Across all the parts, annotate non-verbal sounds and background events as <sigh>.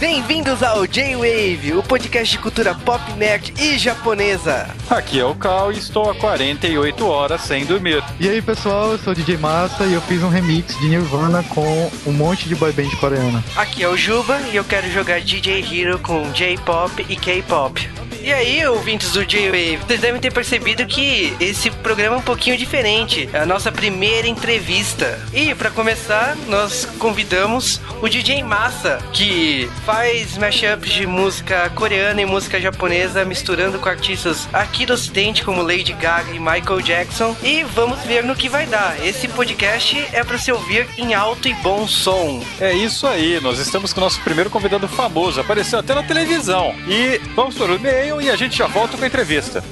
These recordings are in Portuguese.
Bem-vindos ao J-Wave, o podcast de cultura pop, nerd e japonesa. Aqui é o Cal e estou há 48 horas sem dormir. E aí pessoal, eu sou o DJ Massa e eu fiz um remix de Nirvana com um monte de boy band coreana. Aqui é o Juba e eu quero jogar DJ Hero com J-Pop e K-Pop. E aí, ouvintes do J-Wave, vocês devem ter percebido que esse programa é um pouquinho diferente. É a nossa primeira entrevista. E para começar, nós convidamos o DJ Massa, que faz mashups de música coreana e música japonesa, misturando com artistas aqui do ocidente, como Lady Gaga e Michael Jackson. E vamos ver no que vai dar. Esse podcast é para se ouvir em alto e bom som. É isso aí, nós estamos com o nosso primeiro convidado famoso, apareceu até na televisão. E vamos para o e-mail e a gente já volta com a entrevista.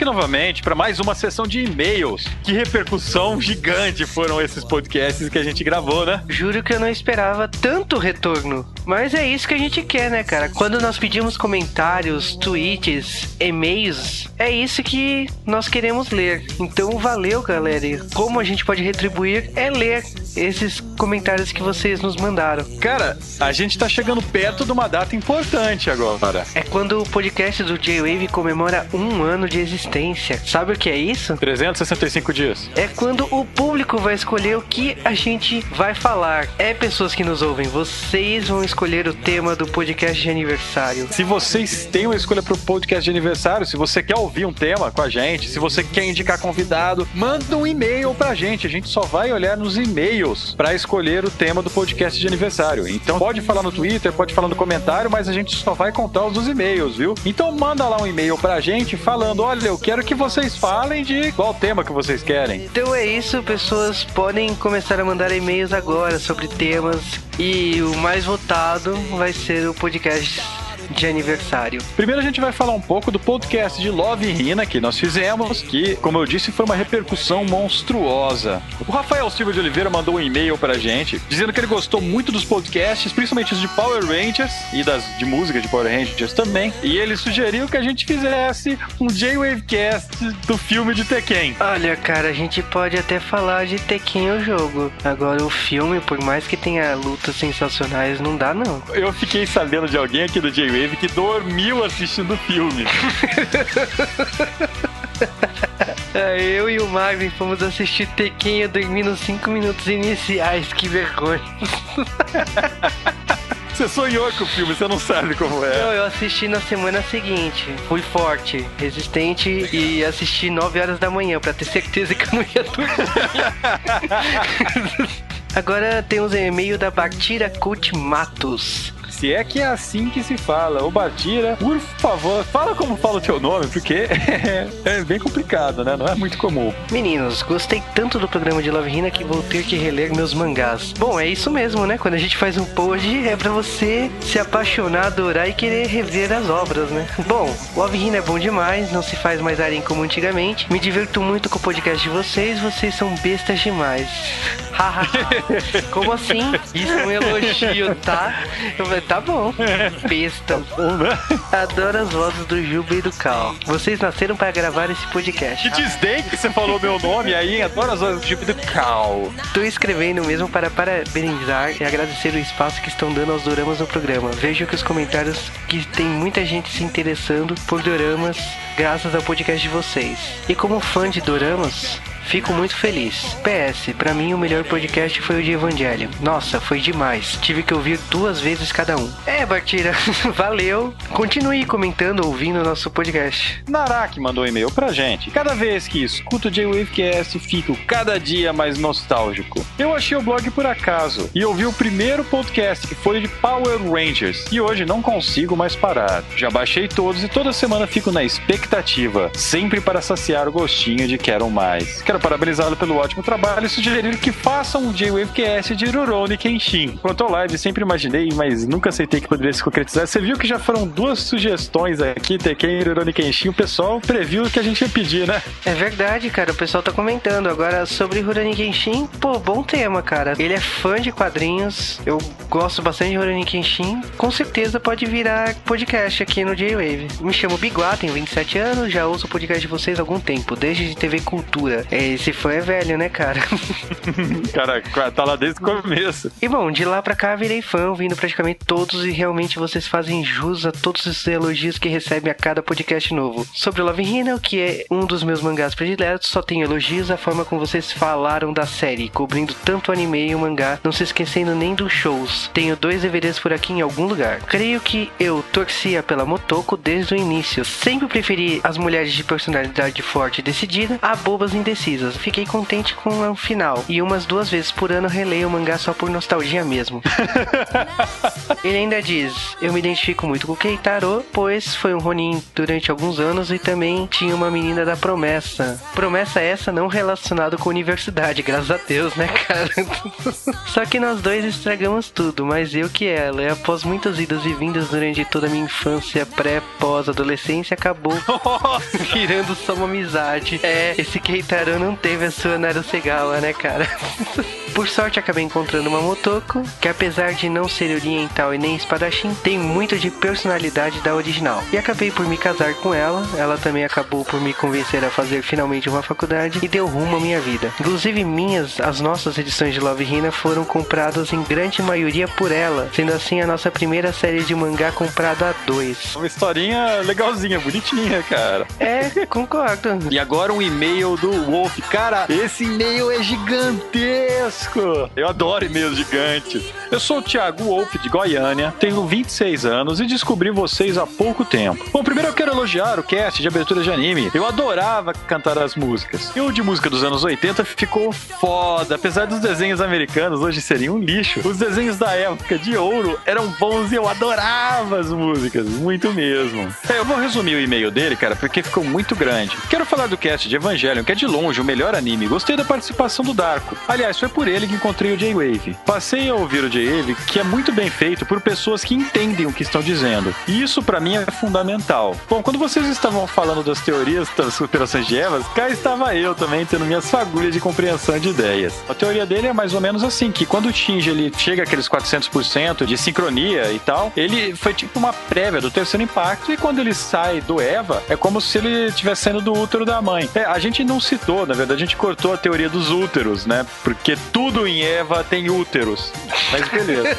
Aqui novamente para mais uma sessão de e-mails. Que repercussão gigante foram esses podcasts que a gente gravou, né? Juro que eu não esperava tanto retorno. Mas é isso que a gente quer, né, cara? Quando nós pedimos comentários, tweets, e-mails, é isso que nós queremos ler. Então valeu, galera. E como a gente pode retribuir é ler esses comentários que vocês nos mandaram. Cara, a gente tá chegando perto de uma data importante agora. É quando o podcast do J-Wave comemora um ano de existência. Sabe o que é isso? 365 dias. É quando o público vai escolher o que a gente vai falar. É pessoas que nos ouvem. Vocês vão escolher o tema do podcast de aniversário. Se vocês têm uma escolha pro podcast de aniversário, se você quer ouvir um tema com a gente, se você quer indicar convidado, manda um e-mail pra gente. A gente só vai olhar nos e-mails para escolher o tema do podcast de aniversário. Então pode falar no Twitter, pode falar no comentário, mas a gente só vai contar os dos e-mails, viu? Então manda lá um e-mail pra gente falando: olha, eu quero que vocês falem de qual tema que vocês querem. Então é isso, pessoas podem começar a mandar e-mails agora sobre temas e o mais votado vai ser o podcast de aniversário. Primeiro a gente vai falar um pouco do podcast de Love Rina que nós fizemos, que, como eu disse, foi uma repercussão monstruosa. O Rafael Silva de Oliveira mandou um e-mail pra gente, dizendo que ele gostou muito dos podcasts, principalmente os de Power Rangers e das de música de Power Rangers também. E ele sugeriu que a gente fizesse um J-Wavecast do filme de Tekken. Olha, cara, a gente pode até falar de Tekken o jogo. Agora o filme, por mais que tenha lutas sensacionais, não dá não. Eu fiquei sabendo de alguém aqui do J-Wave Wave que dormiu assistindo o filme. <laughs> É, eu e o Magni fomos assistir Tekken e dormi nos 5 minutos iniciais, que vergonha. <laughs> Você sonhou com o filme, você não sabe como é. Não, eu assisti na semana seguinte. Fui forte, resistente e assisti 9 horas da manhã pra ter certeza que eu não ia dormir. <laughs> Agora temos um e-mail da Batira Cult Matos se é que é assim que se fala. Ô Batira, por favor, fala como fala o teu nome, porque <laughs> é, bem complicado, né? Não é muito comum. Meninos, gostei tanto do programa de Love Hina que vou ter que reler meus mangás. Bom, é isso mesmo, né? Quando a gente faz um post, é pra você se apaixonar, adorar e querer rever as obras, né? <laughs> Bom, Love Hina é bom demais, não se faz mais arim como antigamente. Me diverto muito com o podcast de vocês, vocês são bestas demais. <laughs> como assim? Isso é um elogio, tá? Tá bom. <laughs> Besta. Tá né? Adoro as vozes do Juba e do Cal. Vocês nasceram para gravar esse podcast. Que desdém que você falou meu nome aí. Adoro as vozes do Juba e do Cal. Tô escrevendo mesmo para parabenizar e agradecer o espaço que estão dando aos doramas no programa. Vejo que os comentários que tem muita gente se interessando por doramas graças ao podcast de vocês. E como fã de doramas, Fico muito feliz. PS, para mim o melhor podcast foi o de Evangelho. Nossa, foi demais. Tive que ouvir duas vezes cada um. É, Bartira, <laughs> valeu. Continue comentando, ouvindo o nosso podcast. Narak mandou um e-mail pra gente. Cada vez que escuto o J-Wavecast, fico cada dia mais nostálgico. Eu achei o blog por acaso e ouvi o primeiro podcast que foi de Power Rangers e hoje não consigo mais parar. Já baixei todos e toda semana fico na expectativa expectativa, sempre para saciar o gostinho de quero mais. Quero parabenizá-lo pelo ótimo trabalho e sugerir que façam um J-Wavecast de Rurouni Kenshin. Quanto ao live, sempre imaginei, mas nunca aceitei que poderia se concretizar. Você viu que já foram duas sugestões aqui, Tekken e Rurouni Kenshin. O pessoal previu o que a gente ia pedir, né? É verdade, cara. O pessoal tá comentando. Agora, sobre Rurouni Kenshin, pô, bom tema, cara. Ele é fã de quadrinhos. Eu gosto bastante de Rurouni Kenshin. Com certeza pode virar podcast aqui no J-Wave. Me chamo Biguá, tenho 27 anos, já ouço o podcast de vocês há algum tempo, desde de TV Cultura. É, esse fã é velho, né, cara? <laughs> cara, tá lá desde o começo. E bom, de lá pra cá virei fã, ouvindo praticamente todos e realmente vocês fazem jus a todos os elogios que recebem a cada podcast novo. Sobre Love Hina, que é um dos meus mangás prediletos, só tenho elogios à forma como vocês falaram da série, cobrindo tanto anime e o mangá, não se esquecendo nem dos shows. Tenho dois DVDs por aqui em algum lugar. Creio que eu torcia pela Motoko desde o início. Sempre preferi as mulheres de personalidade forte e decidida a bobas indecisas. Fiquei contente com o final. E umas duas vezes por ano releio o mangá só por nostalgia mesmo. <laughs> Ele ainda diz: Eu me identifico muito com o Keitaro, pois foi um Ronin durante alguns anos e também tinha uma menina da promessa. Promessa essa não relacionada com universidade, graças a Deus, né, cara? <laughs> Só que nós dois estragamos tudo, mas eu que ela. E após muitas idas e vindas durante toda a minha infância, pré, pós, adolescência, acabou virando só uma amizade. É, esse Keitaro não teve a sua Narusegawa, né, cara? <laughs> Por sorte, acabei encontrando uma Motoko, que apesar de não ser oriental e nem espadachim, tem muito de personalidade da original. E acabei por me casar com ela, ela também acabou por me convencer a fazer finalmente uma faculdade e deu rumo à minha vida. Inclusive, minhas, as nossas edições de Love Hina foram compradas em grande maioria por ela, sendo assim a nossa primeira série de mangá comprada a dois. Uma historinha legalzinha, bonitinha, cara. É, concordo. E agora um e-mail do Wolf. Cara, esse e-mail é gigantesco eu adoro e-mails gigantes. Eu sou o Thiago Wolf de Goiânia, tenho 26 anos e descobri vocês há pouco tempo. Bom, primeiro eu quero elogiar o cast de abertura de anime. Eu adorava cantar as músicas. E o de música dos anos 80 ficou foda. Apesar dos desenhos americanos hoje seriam um lixo, os desenhos da época de ouro eram bons e eu adorava as músicas. Muito mesmo. É, eu vou resumir o e-mail dele, cara, porque ficou muito grande. Quero falar do cast de Evangelion, que é de longe o melhor anime. Gostei da participação do Darko. Aliás, foi por ele que encontrei o J-Wave. Passei a ouvir o J-Wave, que é muito bem feito por pessoas que entendem o que estão dizendo. E isso para mim é fundamental. Bom, quando vocês estavam falando das teorias das operações de Evas, cá estava eu também tendo minhas fagulhas de compreensão de ideias. A teoria dele é mais ou menos assim, que quando o Shinji ele chega aqueles 400% de sincronia e tal, ele foi tipo uma prévia do terceiro impacto e quando ele sai do Eva, é como se ele estivesse saindo do útero da mãe. É, a gente não citou, na verdade, a gente cortou a teoria dos úteros, né? Porque tudo em Eva tem úteros. Mas beleza.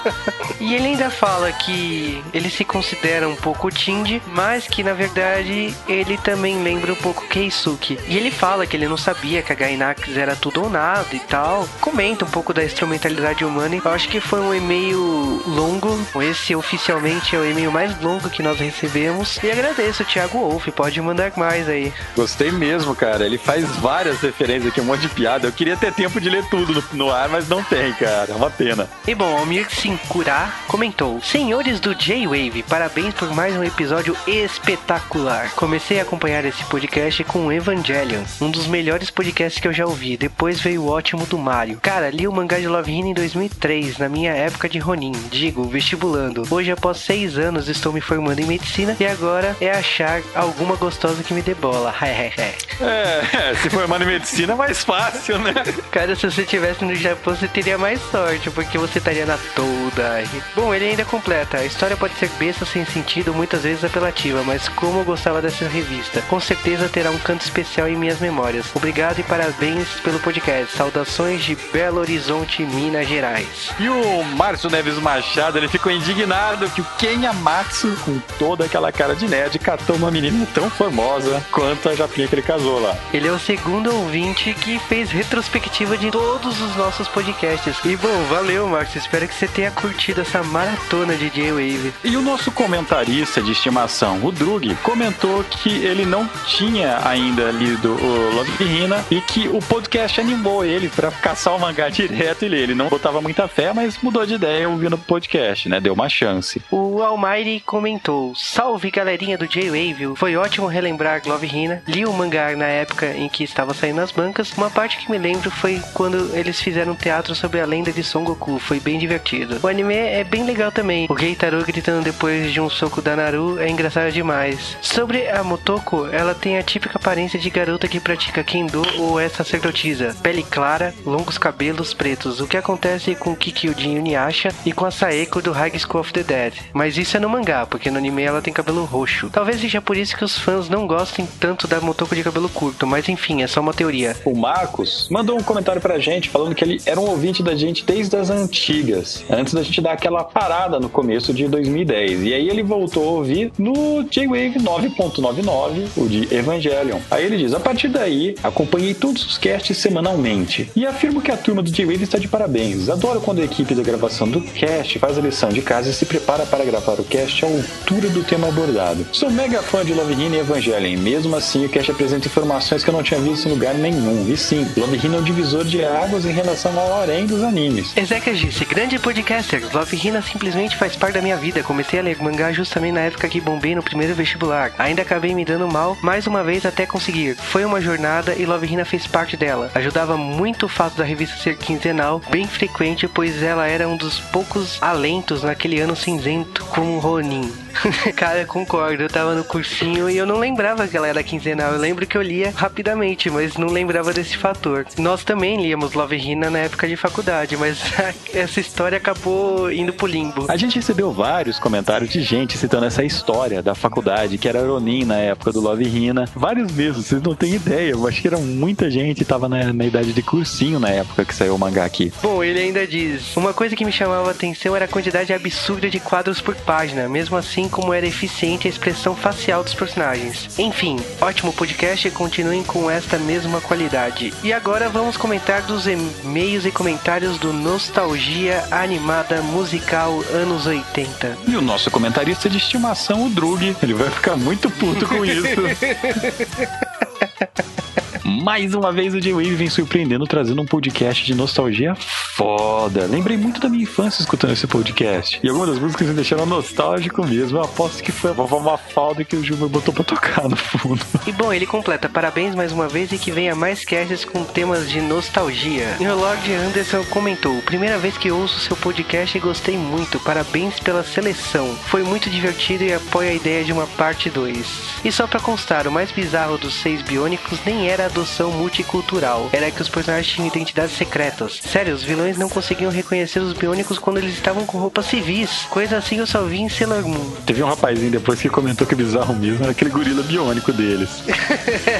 <laughs> e ele ainda fala que ele se considera um pouco Tindy, mas que na verdade ele também lembra um pouco Keisuke. E ele fala que ele não sabia que a Gainax era tudo ou nada e tal. Comenta um pouco da instrumentalidade humana. Eu acho que foi um e-mail longo. Esse oficialmente é o e-mail mais longo que nós recebemos. E agradeço, Thiago Wolf. Pode mandar mais aí. Gostei mesmo, cara. Ele faz várias referências aqui, um monte de piada. Eu queria ter tempo de ler tudo no, no ar, mas não tem, cara. É uma pena. E bom, Almir Sincurá comentou: Senhores do J-Wave, parabéns por mais um episódio espetacular. Comecei a acompanhar esse podcast com Evangelion, um dos melhores podcasts que eu já ouvi. Depois veio o ótimo do Mario. Cara, li o mangá de Love Hina em 2003, na minha época de Ronin, digo, vestibulando. Hoje, após seis anos, estou me formando em medicina e agora é achar alguma gostosa que me dê bola. <laughs> é, se formando em medicina é mais fácil, né? Cara, se você tivesse no Japão, você teria mais sorte, porque você estaria na toda. Bom, ele ainda completa. A história pode ser besta sem sentido, muitas vezes apelativa, mas como eu gostava dessa revista. Com certeza terá um canto especial em minhas memórias. Obrigado e parabéns pelo podcast. Saudações de Belo Horizonte, Minas Gerais. E o Márcio Neves Machado, ele ficou indignado que o Ken Amatsu, com toda aquela cara de nerd, catou uma menina tão famosa quanto a Japinha que ele casou lá. Ele é o segundo ouvinte que fez retrospectiva de todos os nossos podcasts. E bom, valeu Valeu, Marcos. Espero que você tenha curtido essa maratona de J-Wave. E o nosso comentarista de estimação, o Drug, comentou que ele não tinha ainda lido o Love Hina e que o podcast animou ele para caçar o mangá direto e ler. Ele não botava muita fé, mas mudou de ideia ouvindo o podcast, né? Deu uma chance. O Almighty comentou: Salve galerinha do J-Wave, foi ótimo relembrar Love Hina. Li o mangá na época em que estava saindo nas bancas. Uma parte que me lembro foi quando eles fizeram um teatro sobre a lenda de Son Goku. Foi bem divertido. O anime é bem legal também. O Geitaro gritando depois de um soco da Naru é engraçado demais. Sobre a Motoko, ela tem a típica aparência de garota que pratica Kendo ou é sacerdotisa. Pele clara, longos cabelos pretos. O que acontece com Kikyo de Inuyasha e com a Saeko do High School of the Dead. Mas isso é no mangá, porque no anime ela tem cabelo roxo. Talvez seja por isso que os fãs não gostem tanto da Motoko de cabelo curto, mas enfim, é só uma teoria. O Marcos mandou um comentário pra gente falando que ele era um ouvinte da gente desde as antigas, antes da gente dar aquela parada no começo de 2010. E aí ele voltou a ouvir no J-Wave 9.99, o de Evangelion. Aí ele diz: a partir daí, acompanhei todos os casts semanalmente e afirmo que a turma do J-Wave está de parabéns. Adoro quando a equipe da gravação do cast faz a lição de casa e se prepara para gravar o cast à altura do tema abordado. Sou mega fã de Love Hina e Evangelion, mesmo assim o cast apresenta informações que eu não tinha visto em lugar nenhum. E sim, Love Hina é um divisor de águas em relação ao harém dos animes. Ezequiel disse, grande podcaster, Love Hina simplesmente faz parte da minha vida. Comecei a ler mangá justamente na época que bombei no primeiro vestibular. Ainda acabei me dando mal mais uma vez até conseguir. Foi uma jornada e Love Hina fez parte dela. Ajudava muito o fato da revista ser quinzenal, bem frequente, pois ela era um dos poucos alentos naquele ano cinzento como Ronin. <laughs> Cara, concordo. Eu tava no cursinho e eu não lembrava que ela era quinzenal. Eu lembro que eu lia rapidamente, mas não lembrava desse fator. Nós também líamos Love Hina na época de faculdade, mas <laughs> essa história acabou indo pro limbo. A gente recebeu vários comentários de gente citando essa história da faculdade, que era Ronin na época do Love Hina. Vários mesmo, vocês não têm ideia. Eu acho que era muita gente, tava na, na idade de cursinho na época que saiu o mangá aqui. Bom, ele ainda diz: Uma coisa que me chamava a atenção era a quantidade absurda de quadros por página. Mesmo assim, como era eficiente a expressão facial dos personagens. Enfim, ótimo podcast e continuem com esta mesma qualidade. E agora vamos comentar dos e-mails e comentários do Nostalgia Animada Musical Anos 80. E o nosso comentarista de estimação, o Drug, ele vai ficar muito puto com isso. <laughs> Mais uma vez o J-Wave vem surpreendendo, trazendo um podcast de nostalgia foda. Lembrei muito da minha infância escutando esse podcast. E algumas das músicas me deixaram nostálgico mesmo. Eu aposto que foi a vovó Mafalda que o Gilmar botou pra tocar no fundo. E bom, ele completa. Parabéns mais uma vez e que venha mais casts com temas de nostalgia. E o Lord Anderson comentou: Primeira vez que ouço seu podcast e gostei muito. Parabéns pela seleção. Foi muito divertido e apoio a ideia de uma parte 2. E só pra constar, o mais bizarro dos seis biônicos nem era adoção multicultural. Era que os personagens tinham identidades secretas. Sério, os vilões não conseguiam reconhecer os biônicos quando eles estavam com roupas civis. Coisa assim eu só vi em Sailor Moon. Teve um rapazinho depois que comentou que bizarro mesmo era aquele gorila biônico deles. <laughs>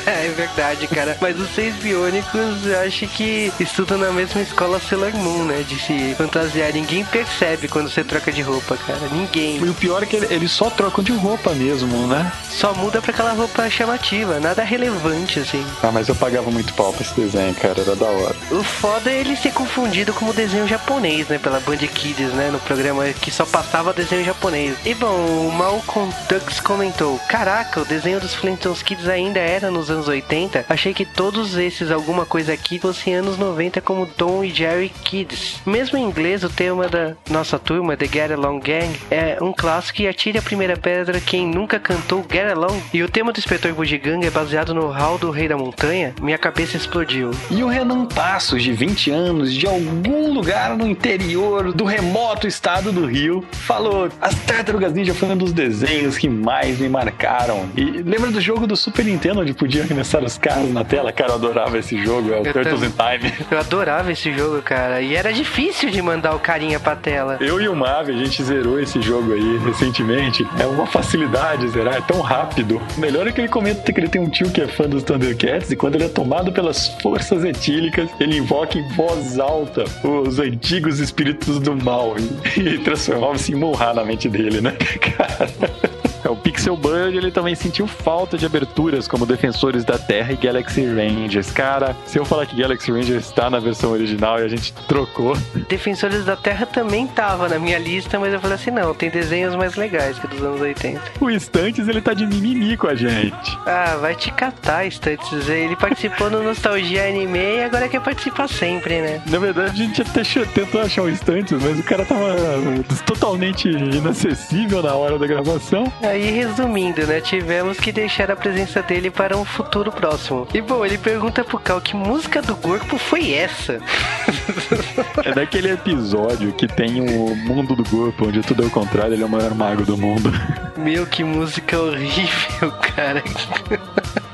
é verdade, cara. Mas os seis biônicos, eu acho que estudam na mesma escola Sailor Moon, né? De se fantasiar. Ninguém percebe quando você troca de roupa, cara. Ninguém. E o pior é que eles só trocam de roupa mesmo, né? Só muda pra aquela roupa chamativa, nada relevante, assim. Ah, mas eu pagava muito pau pra esse desenho, cara. Era da hora. O foda é ele ser confundido como desenho japonês, né? Pela Band Kids, né? No programa que só passava desenho japonês. E bom, o Malcolm Tux comentou: Caraca, o desenho dos Flintstones Kids ainda era nos anos 80. Achei que todos esses alguma coisa aqui fossem anos 90, como Tom e Jerry Kids. Mesmo em inglês, o tema da nossa turma, The Get Along Gang, é um clássico e atire a primeira pedra quem nunca cantou Get Along. E o tema do Inspetor Bugiganga é baseado no Hall do Rei da Montanha. Minha cabeça explodiu. E o Renan Passos, de 20 anos, de algum lugar no interior do remoto estado do Rio, falou: As Tartarugas Ninja foi um dos desenhos que mais me marcaram. E lembra do jogo do Super Nintendo, onde podia arremessar os carros na tela? Cara, eu adorava esse jogo, é o Eu Turtles in Time. Eu adorava esse jogo, cara. E era difícil de mandar o carinha pra tela. Eu e o Mave, a gente zerou esse jogo aí recentemente. É uma facilidade zerar, é tão rápido. O melhor é que ele comenta que ele tem um tio que é fã dos Thundercats e quando ele é tomado pelas forças etílicas, ele invoca em voz alta os antigos espíritos do mal e, <laughs> e transformava-se em Monra na mente dele, né? <laughs> Cara. É, o Pixel Bud ele também sentiu falta de aberturas como Defensores da Terra e Galaxy Rangers. Cara, se eu falar que Galaxy Rangers está na versão original e a gente trocou. Defensores da Terra também tava na minha lista, mas eu falei assim: não, tem desenhos mais legais que dos anos 80. O Estantes ele tá de mimimi com a gente. Ah, vai te catar, Estantes. Ele participou no Nostalgia Anime e agora quer participar sempre, né? Na verdade, a gente até tentou achar o Estantes, mas o cara tava totalmente inacessível na hora da gravação. Aí, resumindo, né? Tivemos que deixar a presença dele para um futuro próximo. E bom, ele pergunta pro Cal que música do corpo foi essa? <laughs> é daquele episódio que tem o mundo do corpo, onde tudo é o contrário, ele é o maior mago do mundo. Meu, que música horrível, cara. <laughs>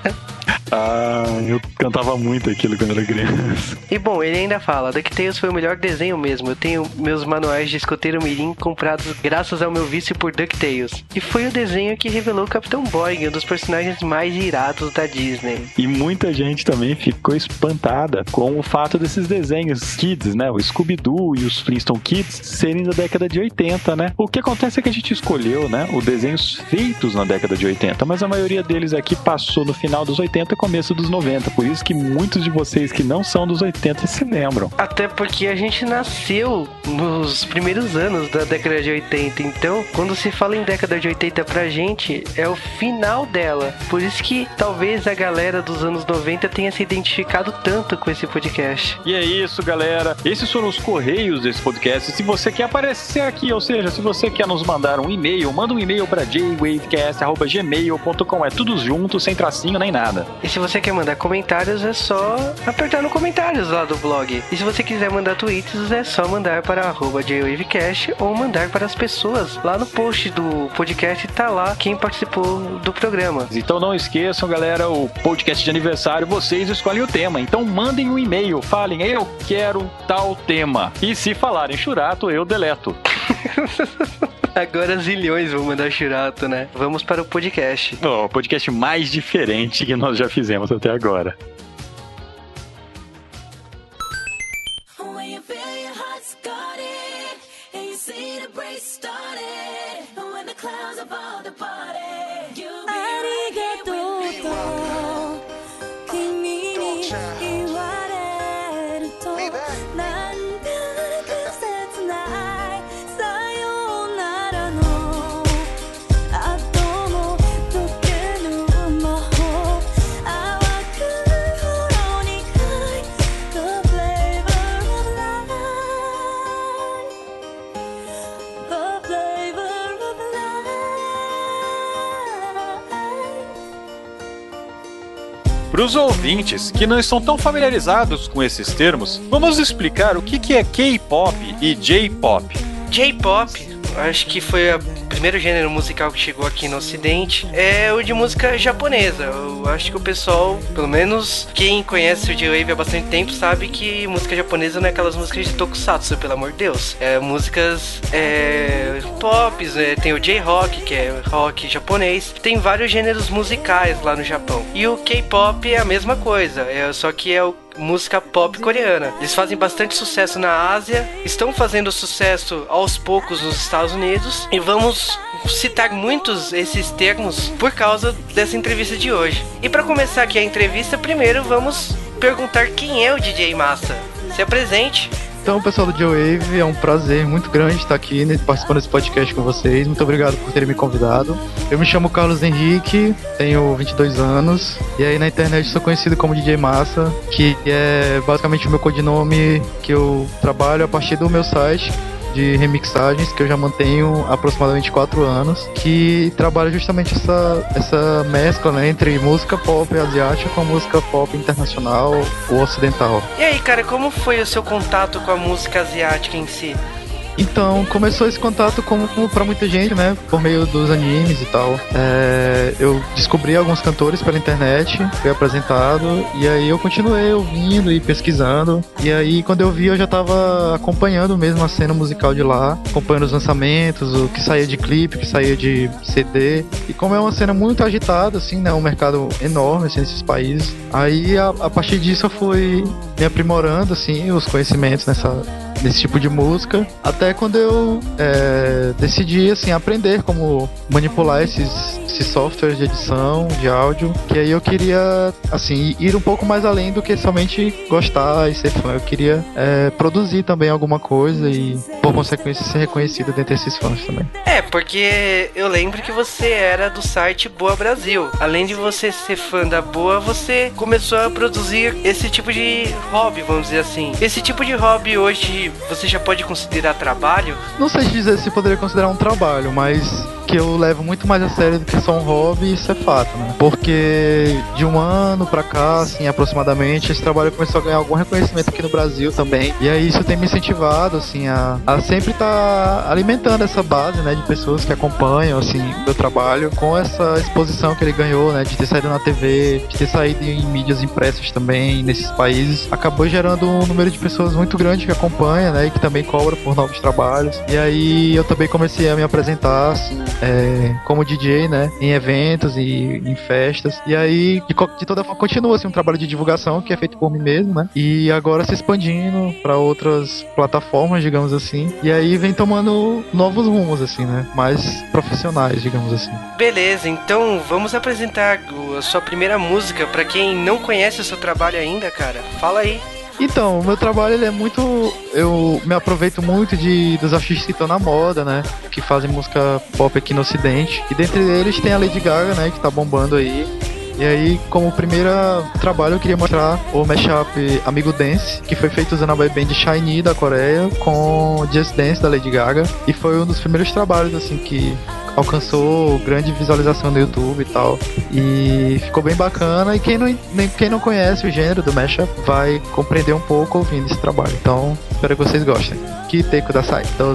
Ah, eu cantava muito aquilo quando era criança. E bom, ele ainda fala: DuckTales foi o melhor desenho mesmo. Eu tenho meus manuais de escoteiro mirim comprados graças ao meu vício por DuckTales. E foi o desenho que revelou o Capitão Boing, um dos personagens mais irados da Disney. E muita gente também ficou espantada com o fato desses desenhos kids, né? O Scooby-Doo e os Flintstone Kids serem da década de 80, né? O que acontece é que a gente escolheu, né? Os desenhos feitos na década de 80, mas a maioria deles aqui passou no final dos 80 começo dos 90. Por isso que muitos de vocês que não são dos 80 se lembram. Até porque a gente nasceu nos primeiros anos da década de 80. Então, quando se fala em década de 80 pra gente, é o final dela. Por isso que talvez a galera dos anos 90 tenha se identificado tanto com esse podcast. E é isso, galera. Esses foram os correios desse podcast. Se você quer aparecer aqui, ou seja, se você quer nos mandar um e-mail, manda um e-mail para jwavecast.gmail.com. É tudo junto, sem tracinho nem nada. E se você quer mandar comentários, é só apertar no comentários lá do blog. E se você quiser mandar tweets, é só mandar para arroba JWavecast ou mandar para as pessoas. Lá no post do podcast tá lá quem participou do programa. Então não esqueçam, galera, o podcast de aniversário, vocês escolhem o tema. Então mandem um e-mail, falem, eu quero tal tema. E se falarem churato, eu deleto. <laughs> Agora zilhões vão mandar churato, né? Vamos para o podcast. Oh, o podcast mais diferente que nós já fizemos até agora. Para os ouvintes que não estão tão familiarizados com esses termos, vamos explicar o que é K-pop e J-pop. J-pop, acho que foi a primeiro gênero musical que chegou aqui no ocidente é o de música japonesa. Eu acho que o pessoal, pelo menos quem conhece o J-Wave há bastante tempo, sabe que música japonesa não é aquelas músicas de tokusatsu, pelo amor de Deus. É músicas é, pops, é, tem o J-Rock, que é rock japonês. Tem vários gêneros musicais lá no Japão. E o K-pop é a mesma coisa, é, só que é o música pop coreana. Eles fazem bastante sucesso na Ásia, estão fazendo sucesso aos poucos nos Estados Unidos e vamos citar muitos esses termos por causa dessa entrevista de hoje. E para começar aqui a entrevista, primeiro vamos perguntar quem é o DJ Massa. Se apresente. Então, pessoal do J-Wave, é um prazer muito grande estar aqui né, participando desse podcast com vocês. Muito obrigado por terem me convidado. Eu me chamo Carlos Henrique, tenho 22 anos e aí na internet sou conhecido como DJ Massa, que é basicamente o meu codinome que eu trabalho a partir do meu site de remixagens que eu já mantenho há aproximadamente 4 anos, que trabalha justamente essa, essa mescla né, entre música pop asiática com música pop internacional ou ocidental. E aí, cara, como foi o seu contato com a música asiática em si? Então, começou esse contato como, para muita gente, né? Por meio dos animes e tal. É, eu descobri alguns cantores pela internet, fui apresentado, e aí eu continuei ouvindo e pesquisando. E aí, quando eu vi, eu já tava acompanhando mesmo a cena musical de lá, acompanhando os lançamentos, o que saía de clipe, o que saía de CD. E como é uma cena muito agitada, assim, né? Um mercado enorme, assim, nesses países. Aí, a, a partir disso, eu fui me aprimorando, assim, os conhecimentos nessa nesse tipo de música, até quando eu é, decidi assim aprender como manipular esses, esses softwares de edição de áudio, que aí eu queria assim ir um pouco mais além do que somente gostar e ser fã. Eu queria é, produzir também alguma coisa e por consequência ser reconhecido dentre esses fãs também. É, porque eu lembro que você era do site Boa Brasil. Além de você ser fã da Boa, você começou a produzir esse tipo de hobby, vamos dizer assim. Esse tipo de hobby hoje você já pode considerar trabalho? Não sei dizer se poderia considerar um trabalho, mas que eu levo muito mais a sério do que só um hobby, isso é fato, né? Porque de um ano pra cá, assim, aproximadamente, esse trabalho começou a ganhar algum reconhecimento aqui no Brasil também. E aí isso tem me incentivado, assim, a, a sempre estar tá alimentando essa base, né, de pessoas que acompanham, assim, meu trabalho com essa exposição que ele ganhou, né, de ter saído na TV, de ter saído em mídias impressas também nesses países. Acabou gerando um número de pessoas muito grande que né, e que também cobra por novos trabalhos. E aí eu também comecei a me apresentar, assim, é, como DJ, né? Em eventos e em festas. E aí, de, de, toda forma, continua assim, um trabalho de divulgação que é feito por mim mesmo, né? E agora se expandindo para outras plataformas, digamos assim. E aí vem tomando novos rumos, assim, né? Mais profissionais, digamos assim. Beleza, então vamos apresentar a sua primeira música para quem não conhece o seu trabalho ainda, cara. Fala aí. Então, o meu trabalho ele é muito. Eu me aproveito muito de dos artistas que estão na moda, né? Que fazem música pop aqui no Ocidente. E dentre eles tem a Lady Gaga, né? Que tá bombando aí. E aí, como primeiro trabalho, eu queria mostrar o mashup Amigo Dance, que foi feito usando a boy band Shiny da Coreia com Just Dance da Lady Gaga. E foi um dos primeiros trabalhos, assim, que alcançou grande visualização no YouTube e tal. E ficou bem bacana. E quem não, quem não conhece o gênero do mashup vai compreender um pouco ouvindo esse trabalho. Então, espero que vocês gostem. Que teco da sai. Então,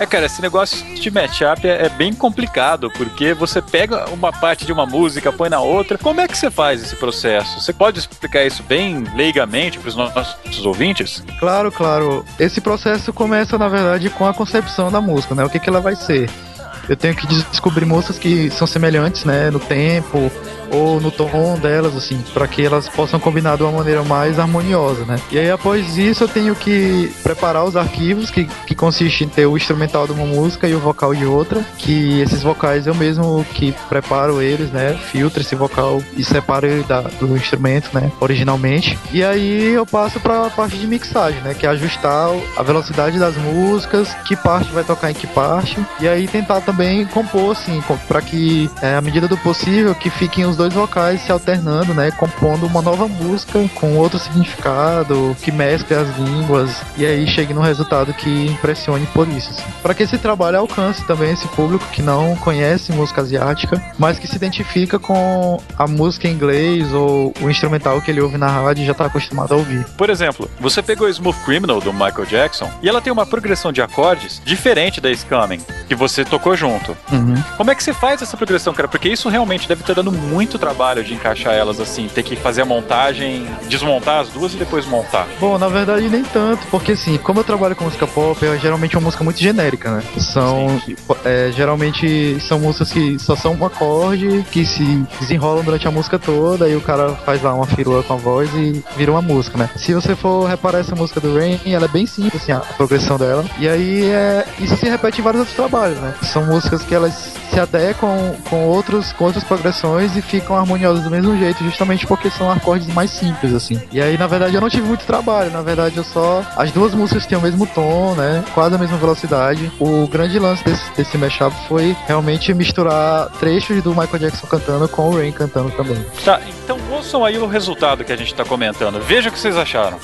É, cara, esse negócio de matchup é, é bem complicado, porque você pega uma parte de uma música, põe na outra. Como é que você faz esse processo? Você pode explicar isso bem leigamente para os nossos ouvintes? Claro, claro. Esse processo começa, na verdade, com a concepção da música, né? O que, que ela vai ser. Eu tenho que descobrir músicas que são semelhantes, né, no tempo, ou no tom delas, assim, para que elas possam combinar de uma maneira mais harmoniosa, né? E aí após isso eu tenho que preparar os arquivos, que, que consiste em ter o instrumental de uma música e o vocal de outra, que esses vocais eu mesmo que preparo eles, né? Filtro esse vocal e separo ele da, do instrumento, né? Originalmente. E aí eu passo para a parte de mixagem, né? Que é ajustar a velocidade das músicas, que parte vai tocar em que parte, e aí tentar também compor, assim, para que, é, à medida do possível, que fiquem os dois vocais se alternando, né? Compondo uma nova música com outro significado, que mescle as línguas e aí chegue num resultado que impressione por isso. Assim. Para que esse trabalho alcance também esse público que não conhece música asiática, mas que se identifica com a música em inglês ou o instrumental que ele ouve na rádio e já está acostumado a ouvir. Por exemplo, você pegou Smooth Criminal do Michael Jackson e ela tem uma progressão de acordes diferente da Coming, que você tocou junto. Uhum. Como é que você faz essa progressão, cara? Porque isso realmente deve estar dando muito muito trabalho de encaixar elas assim, ter que fazer a montagem, desmontar as duas e depois montar. Bom, na verdade nem tanto, porque assim, como eu trabalho com música pop, é geralmente uma música muito genérica, né? São é, geralmente são músicas que só são um acorde que se desenrolam durante a música toda e o cara faz lá uma firula com a voz e vira uma música, né? Se você for reparar essa música do Rain, ela é bem simples assim, a progressão dela. E aí é, isso se repete em vários outros trabalhos, né? São músicas que elas se adequam com outros com outras progressões e ficam ficam harmoniosas do mesmo jeito, justamente porque são acordes mais simples, assim. E aí, na verdade, eu não tive muito trabalho, na verdade, eu só. As duas músicas têm o mesmo tom, né? Quase a mesma velocidade. O grande lance desse, desse mashup foi realmente misturar trechos do Michael Jackson cantando com o Rain cantando também. Tá, então ouçam aí o resultado que a gente tá comentando. Veja o que vocês acharam.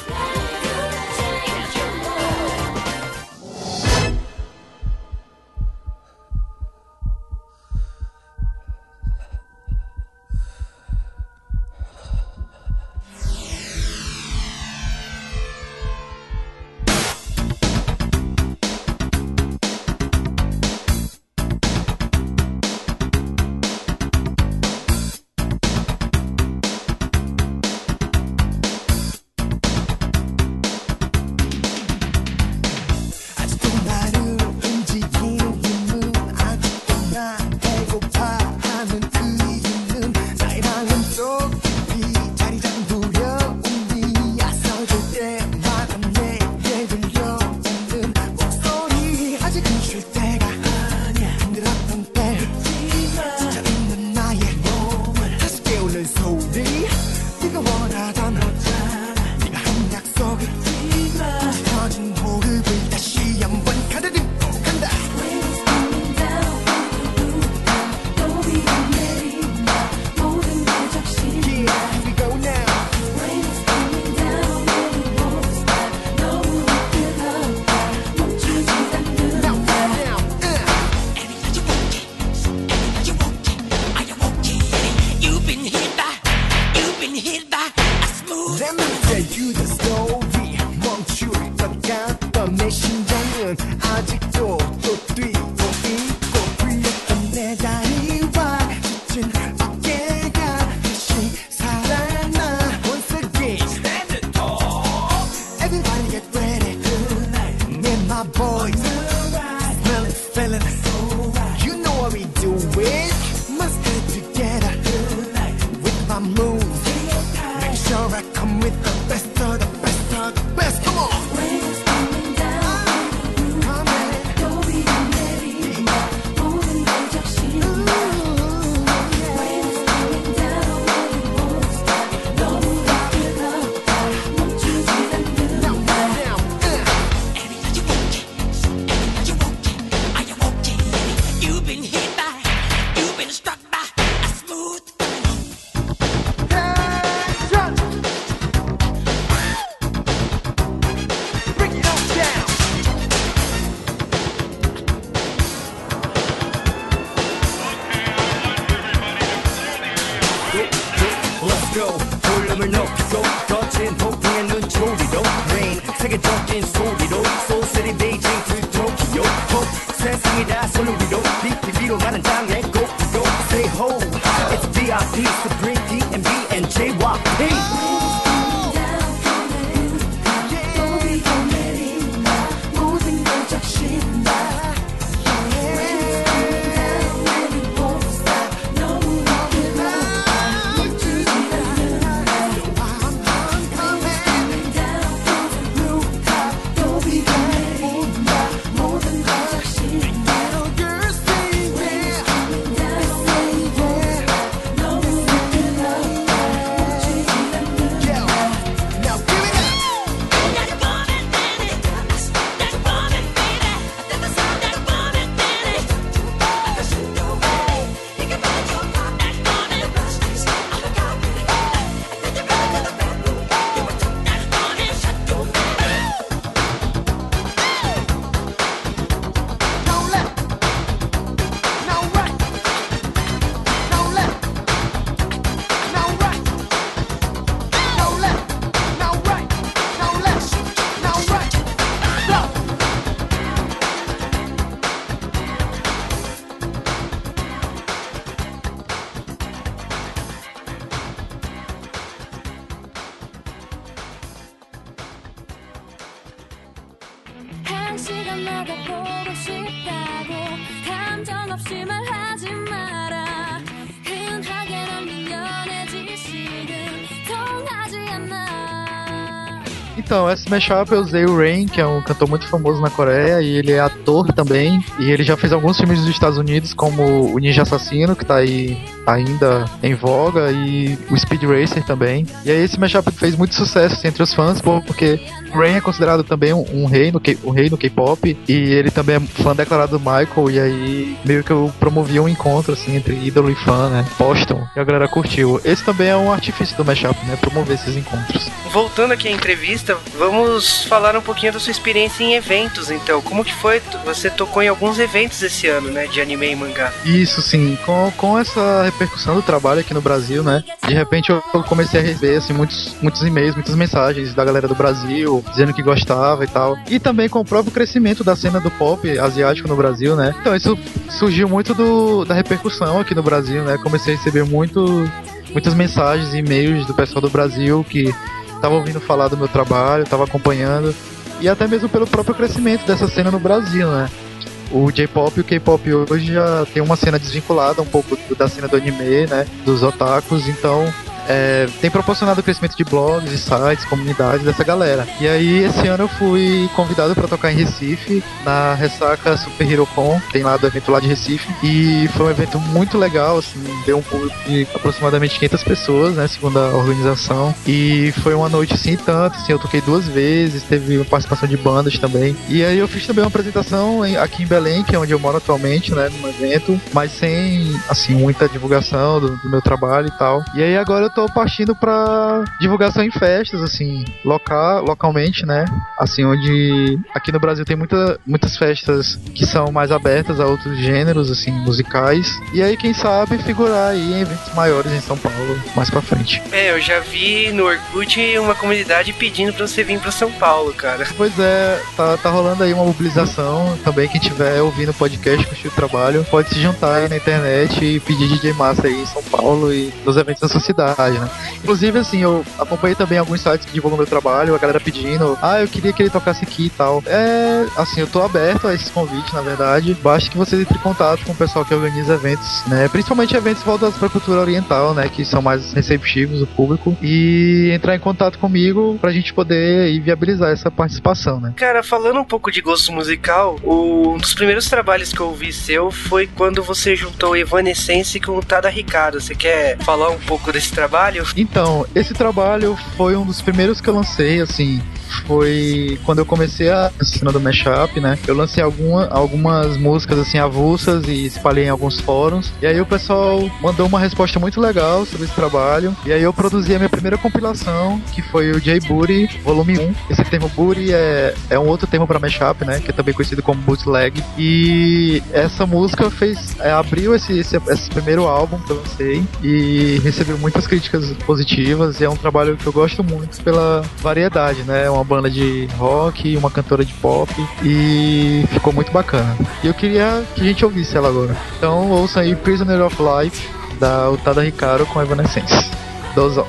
Então, esse mashup eu usei o Rain, que é um cantor muito famoso na Coreia, e ele é ator também. E ele já fez alguns filmes dos Estados Unidos, como O Ninja Assassino, que tá aí ainda em voga, e o Speed Racer também. E aí esse mashup fez muito sucesso assim, entre os fãs, porque Rain é considerado também um, um rei no K, um rei no K-pop, e ele também é fã declarado do Michael, e aí meio que eu promovi um encontro assim entre ídolo e fã, né? Postam, e a galera curtiu. Esse também é um artifício do mashup, né? Promover esses encontros. Voltando aqui à entrevista, vamos falar um pouquinho da sua experiência em eventos, então. Como que foi? Você tocou em alguns eventos esse ano, né? De anime e mangá. Isso, sim. Com, com essa repercussão do trabalho aqui no Brasil, né? De repente eu comecei a receber, assim, muitos, muitos e-mails, muitas mensagens da galera do Brasil, dizendo que gostava e tal. E também com o próprio crescimento da cena do pop asiático no Brasil, né? Então isso surgiu muito do, da repercussão aqui no Brasil, né? Comecei a receber muito, muitas mensagens e e-mails do pessoal do Brasil que tava ouvindo falar do meu trabalho, tava acompanhando. E até mesmo pelo próprio crescimento dessa cena no Brasil, né? O J-pop e o K-pop hoje já tem uma cena desvinculada um pouco da cena do anime, né? Dos otakus, então é, tem proporcionado o crescimento de blogs e sites, comunidades dessa galera. E aí, esse ano eu fui convidado para tocar em Recife, na Ressaca Super Hero Con, tem lá do evento lá de Recife, e foi um evento muito legal, assim, deu um público de aproximadamente 500 pessoas, né, segundo a organização, e foi uma noite, assim, tanto, assim, eu toquei duas vezes, teve uma participação de bandas também, e aí eu fiz também uma apresentação aqui em Belém, que é onde eu moro atualmente, né, num evento, mas sem, assim, muita divulgação do, do meu trabalho e tal, e aí agora eu tô partindo para divulgação em festas, assim, local, localmente, né? Assim, onde aqui no Brasil tem muita, muitas festas que são mais abertas a outros gêneros, assim, musicais. E aí, quem sabe, figurar aí em eventos maiores em São Paulo mais pra frente. É, eu já vi no Orkut uma comunidade pedindo pra você vir pra São Paulo, cara. Pois é, tá, tá rolando aí uma mobilização. Também quem tiver ouvindo o podcast, curtir o trabalho, pode se juntar aí na internet e pedir DJ Massa aí em São Paulo e nos eventos da sua cidade né? Inclusive, assim, eu acompanhei também alguns sites que divulgam meu trabalho, a galera pedindo, ah, eu queria que ele tocasse aqui e tal. É, assim, eu tô aberto a esses convites, na verdade. Basta que vocês entrem em contato com o pessoal que organiza eventos, né? Principalmente eventos voltados pra cultura oriental, né? Que são mais receptivos do público. E entrar em contato comigo pra gente poder aí, viabilizar essa participação, né? Cara, falando um pouco de gosto musical, um dos primeiros trabalhos que eu ouvi seu foi quando você juntou Evanescence com o Tada Ricardo. Você quer falar um pouco desse trabalho? Trabalho? Então, esse trabalho foi um dos primeiros que eu lancei, assim, foi quando eu comecei a cena do mashup, né? Eu lancei alguma, algumas músicas assim avulsas e espalhei em alguns fóruns. E aí o pessoal mandou uma resposta muito legal sobre esse trabalho. E aí eu produzi a minha primeira compilação, que foi o J Booty Volume 1. Esse termo booty é, é um outro termo para mashup, né? Que é também conhecido como bootleg. E essa música fez é, abriu esse, esse, esse primeiro álbum que eu lancei e recebeu muitas críticas positivas. E é um trabalho que eu gosto muito pela variedade, né? Uma banda de rock uma cantora de pop e ficou muito bacana. E eu queria que a gente ouvisse ela agora. Então ouça aí Prisoner of Life da Utada Ricardo com Evanescence. Dozão.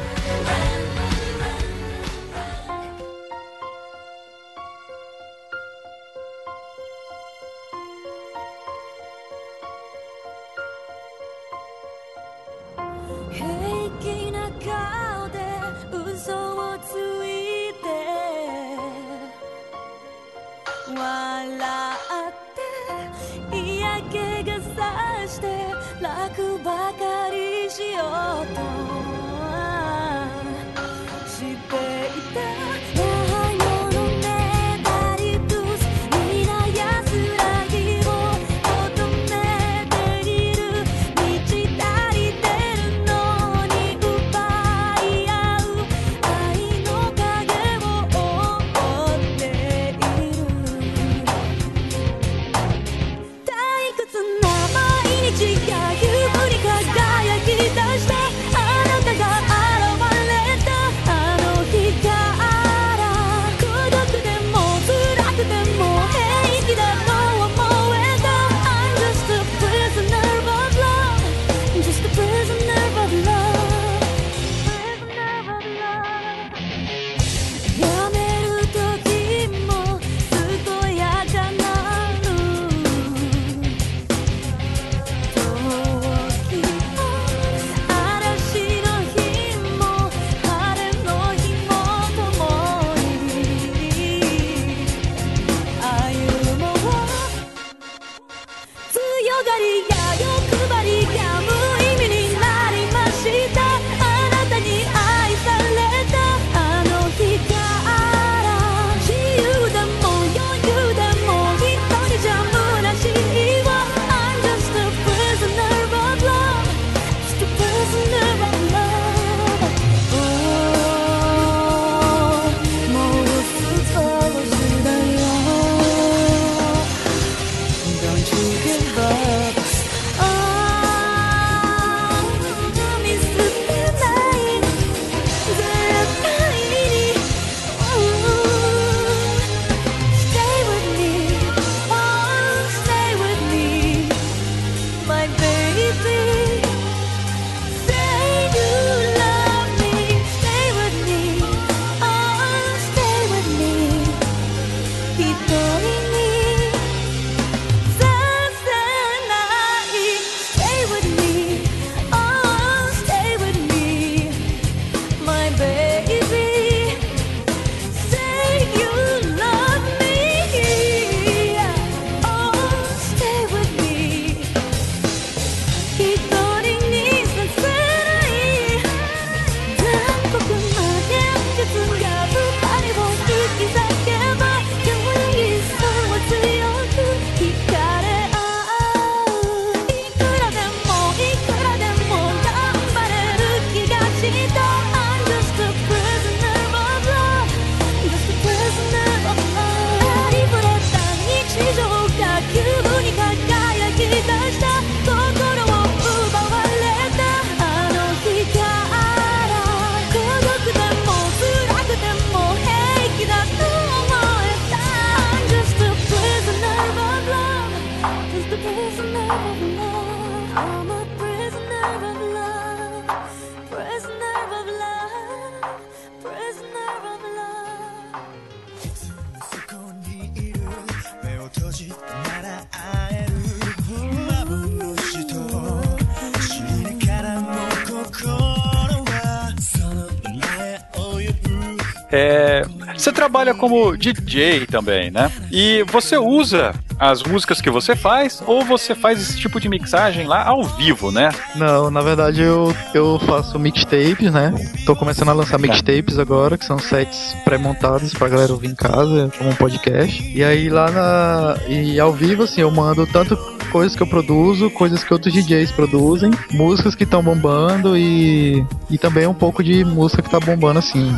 Trabalha como DJ também, né? E você usa as músicas que você faz ou você faz esse tipo de mixagem lá ao vivo, né? Não, na verdade eu, eu faço mixtapes, né? Tô começando a lançar mixtapes agora, que são sets pré-montados pra galera ouvir em casa, como um podcast. E aí lá na. E ao vivo, assim, eu mando tanto coisas que eu produzo, coisas que outros DJs produzem, músicas que estão bombando e, e também um pouco de música que tá bombando, assim,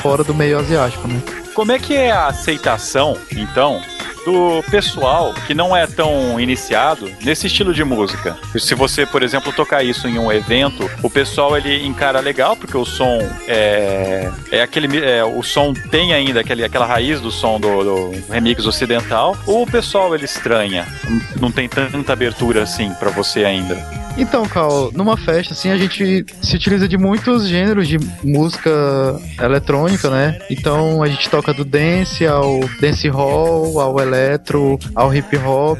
fora do meio asiático, né? Como é que é a aceitação, então, do pessoal que não é tão iniciado nesse estilo de música. Se você, por exemplo, tocar isso em um evento, o pessoal ele encara legal porque o som é, é aquele é, o som tem ainda aquele, aquela raiz do som do, do remix ocidental, ou o pessoal ele estranha, não tem tanta abertura assim para você ainda. Então, Cal, numa festa, assim, a gente se utiliza de muitos gêneros de música eletrônica, né? Então, a gente toca do dance ao dance hall, ao eletro, ao hip hop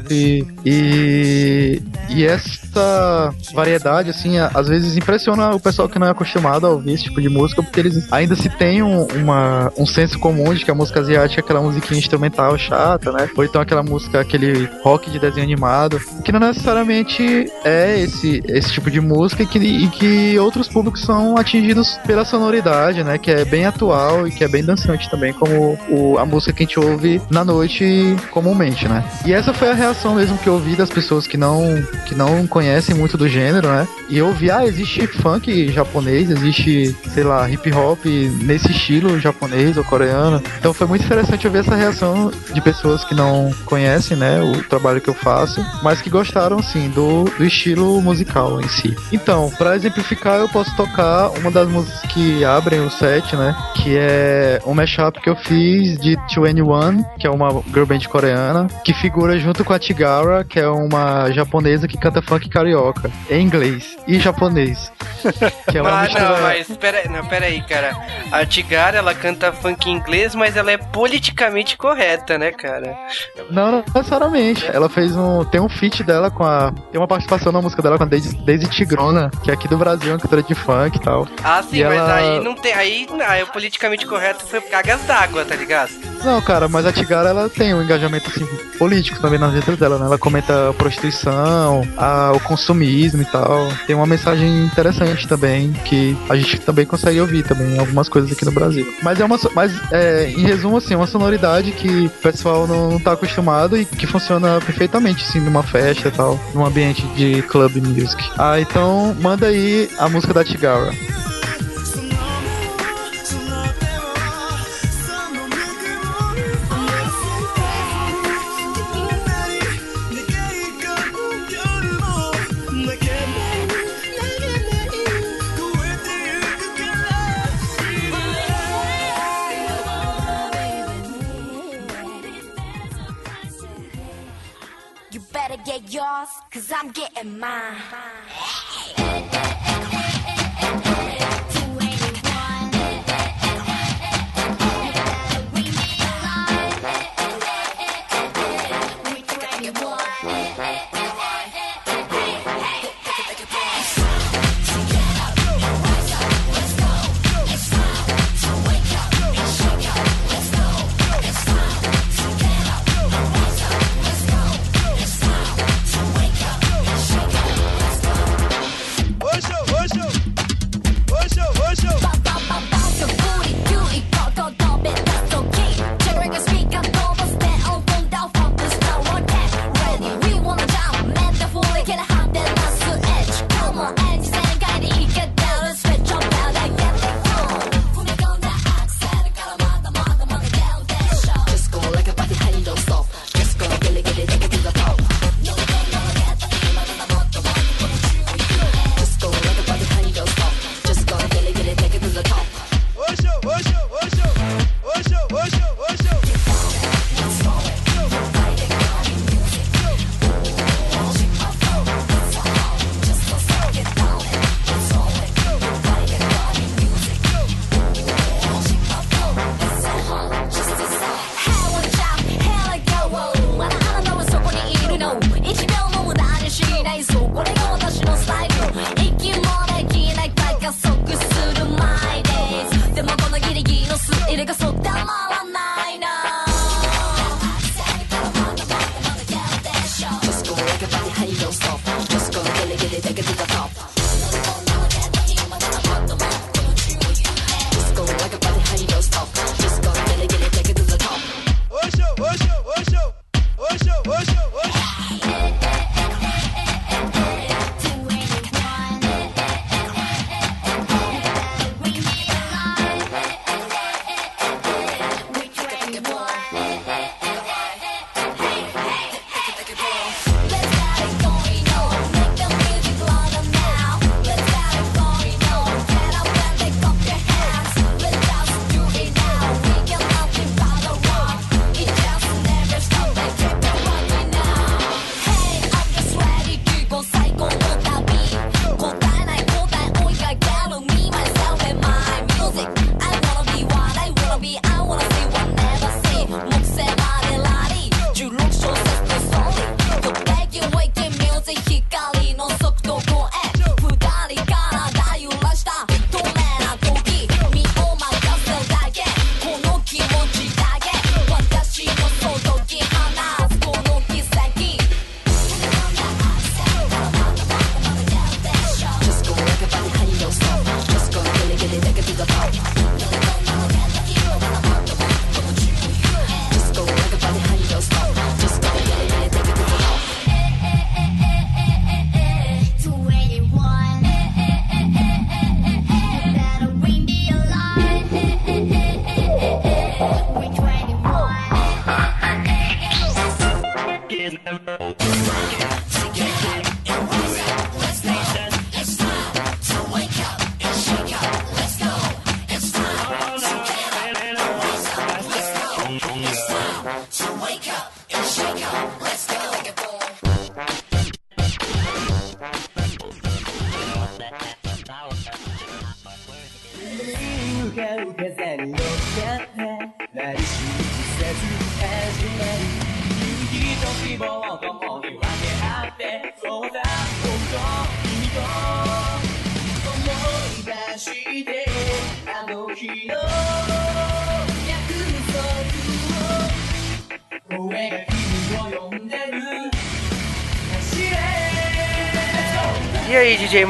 e e essa variedade, assim, às vezes impressiona o pessoal que não é acostumado a ouvir esse tipo de música, porque eles ainda se tem um, uma, um senso comum de que a música asiática é aquela musiquinha instrumental chata, né? Ou então aquela música, aquele rock de desenho animado, que não necessariamente é esse esse, tipo de música e que, e que outros públicos são atingidos pela sonoridade, né? Que é bem atual e que é bem dançante também, como o, a música que a gente ouve na noite comumente, né? E essa foi a reação mesmo que eu ouvi das pessoas que não, que não conhecem muito do gênero, né? E eu ouvi, ah, existe funk japonês, existe, sei lá, hip hop nesse estilo japonês ou coreano. Então foi muito interessante eu ver essa reação de pessoas que não conhecem, né, o trabalho que eu faço, mas que gostaram, sim, do, do estilo musical em si. Então, para exemplificar, eu posso tocar uma das músicas que abrem o set, né? Que é um mashup que eu fiz de 21, que é uma girl band coreana, que figura junto com a Tigara, que é uma japonesa que canta funk carioca, em inglês e japonês. <laughs> Que é ah, mistura... não, mas pera, não, pera aí, cara. A Tigara, ela canta funk em inglês, mas ela é politicamente correta, né, cara? Não, não necessariamente. Ela fez um. Tem um feat dela com a. Tem uma participação na música dela com a Daisy, Daisy Tigrona, que é aqui do Brasil, uma cantora de funk e tal. Ah, sim, e mas ela... aí não tem. Aí, aí o politicamente correto foi cagas d'água, tá ligado? Não, cara, mas a Tigara ela tem um engajamento assim, político também nas letras dela, né? Ela comenta a prostituição, a, o consumismo e tal. Tem uma mensagem interessante também que a gente também consegue ouvir também em algumas coisas aqui no Brasil. Mas é uma mas é, em resumo assim, uma sonoridade que o pessoal não, não tá acostumado e que funciona perfeitamente assim numa festa e tal, num ambiente de club music. Ah, então manda aí a música da Tigara. Cause I'm getting mine.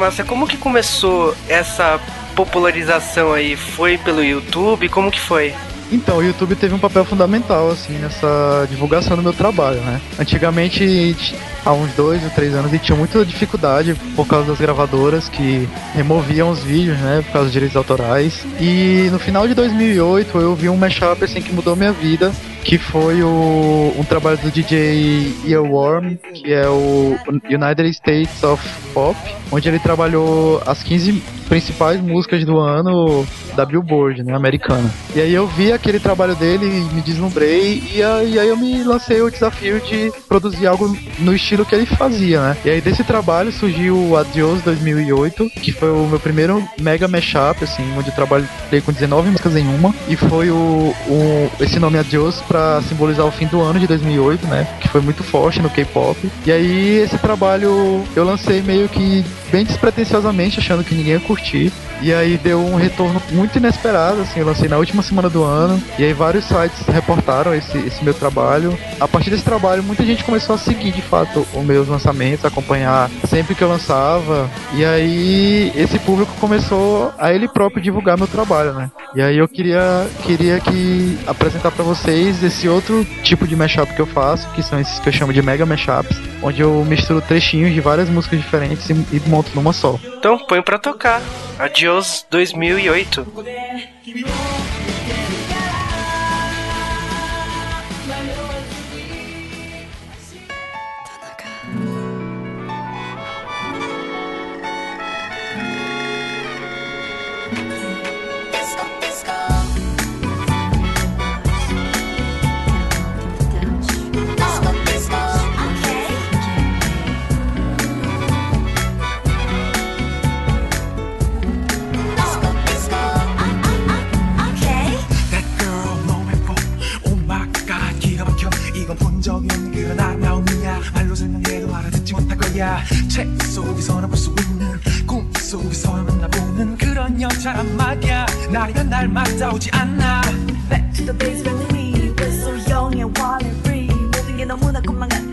Massa, como que começou essa popularização aí? Foi pelo YouTube? Como que foi? Então, o YouTube teve um papel fundamental, assim, nessa divulgação do meu trabalho, né? Antigamente, há uns dois ou três anos, e tinha muita dificuldade por causa das gravadoras que removiam os vídeos, né? Por causa dos direitos autorais. E no final de 2008, eu vi um mashup, assim, que mudou minha vida, que foi o, um trabalho do DJ Earworm, que é o United States of Pop, onde ele trabalhou as 15 principais músicas do ano da Billboard, né, americana. E aí eu vi aquele trabalho dele e me deslumbrei e aí, eu me lancei o desafio de produzir algo no estilo que ele fazia, né? E aí desse trabalho surgiu o Adios 2008, que foi o meu primeiro mega mashup, assim, onde eu trabalhei com 19 músicas em uma e foi o, o esse nome Adios para simbolizar o fim do ano de 2008, né? Que foi muito forte no K-pop. E aí esse trabalho eu lancei meio que bem despretensiosamente, achando que ninguém ia curtir. E aí deu um retorno muito inesperado, assim, eu lancei na última semana do ano, e aí vários sites reportaram esse, esse meu trabalho. A partir desse trabalho, muita gente começou a seguir, de fato, os meus lançamentos, acompanhar sempre que eu lançava, e aí esse público começou a ele próprio divulgar meu trabalho, né? E aí eu queria, queria que apresentar para vocês esse outro tipo de mashup que eu faço, que são esses que eu chamo de mega mashups, onde eu misturo trechinhos de várias músicas diferentes e, e monto numa só. Então põe pra tocar. Adios 2008. 적이 없는 그런 아름다운 눈이야. 말로 설명해도 알아듣지 못할 거야. 책 속에서나 볼 수 있는 꿈 속에서나 만나보는 그런 여자란 말이야. 날이면 날마다 오지 않아. Back to the base when we were so young and wild and free. 모든 게 너무나 꿈만 같았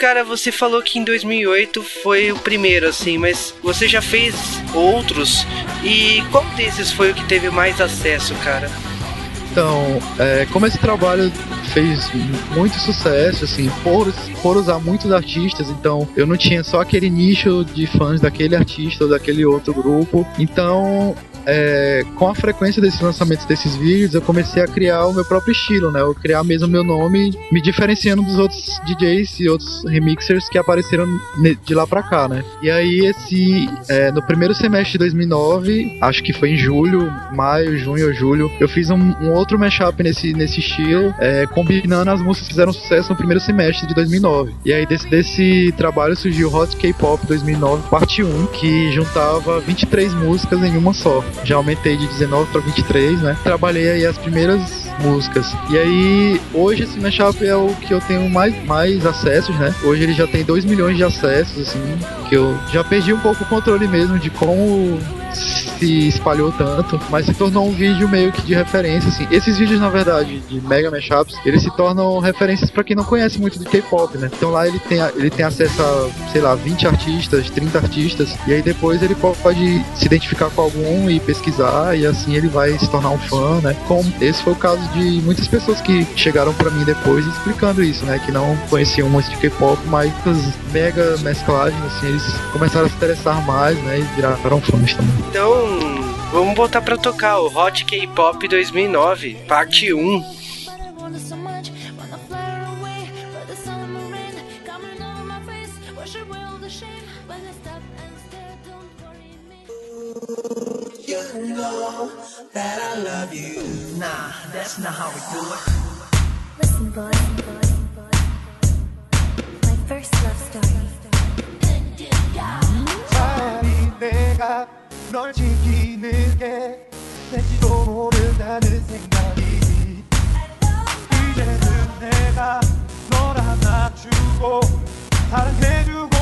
cara, você falou que em 2008 foi o primeiro, assim, mas você já fez outros? E qual desses foi o que teve mais acesso, cara? Então, é, como esse trabalho fez muito sucesso, assim, por, usar muitos artistas, então eu não tinha só aquele nicho de fãs daquele artista ou daquele outro grupo. Então, é, com a frequência desses lançamentos desses vídeos, eu comecei a criar o meu próprio estilo, né? Eu criar mesmo meu nome, me diferenciando dos outros DJs e outros remixers que apareceram de lá pra cá, né? E aí, esse, é, no primeiro semestre de 2009, acho que foi em julho, maio, junho ou julho, eu fiz um, um outro mashup nesse, nesse estilo, é, combinando as músicas que fizeram sucesso no primeiro semestre de 2009. E aí, desse, desse trabalho surgiu Hot K-Pop 2009, parte 1, que juntava 23 músicas em uma só. Já aumentei de 19 para 23, né? Trabalhei aí as primeiras músicas. E aí, hoje esse mashup é o que eu tenho mais, mais acessos, né? Hoje ele já tem 2 milhões de acessos, assim, que eu já perdi um pouco o controle mesmo de como se espalhou tanto, mas se tornou um vídeo meio que de referência, assim. Esses vídeos, na verdade, de mega mashups, eles se tornam referências pra quem não conhece muito de K-pop, né? Então lá ele tem, ele tem acesso a, sei lá, 20 artistas, 30 artistas, e aí depois ele po- pode se identificar com algum e pesquisar, e assim ele vai se tornar um fã, né? Como esse foi o caso de muitas pessoas que chegaram pra mim depois explicando isso, né? Que não conheciam muito de K-pop, mas as mega mesclagens, assim, eles começaram a se interessar mais, né? E viraram fãs também. Então, vamos botar pra tocar o Hot K-Pop 2009, parte 1. wanted so much, wanna fly away, but the sun and rain coming over my face. Wash away all the shame when I stop and stare. Don't worry me. You know that I love you Nah, that's not how we do it Listen, boy, boy, boy. My first love story. 널 지키는 게 될지도 모른다는 생각이 이제는 내가 널 안아주고 사랑해주고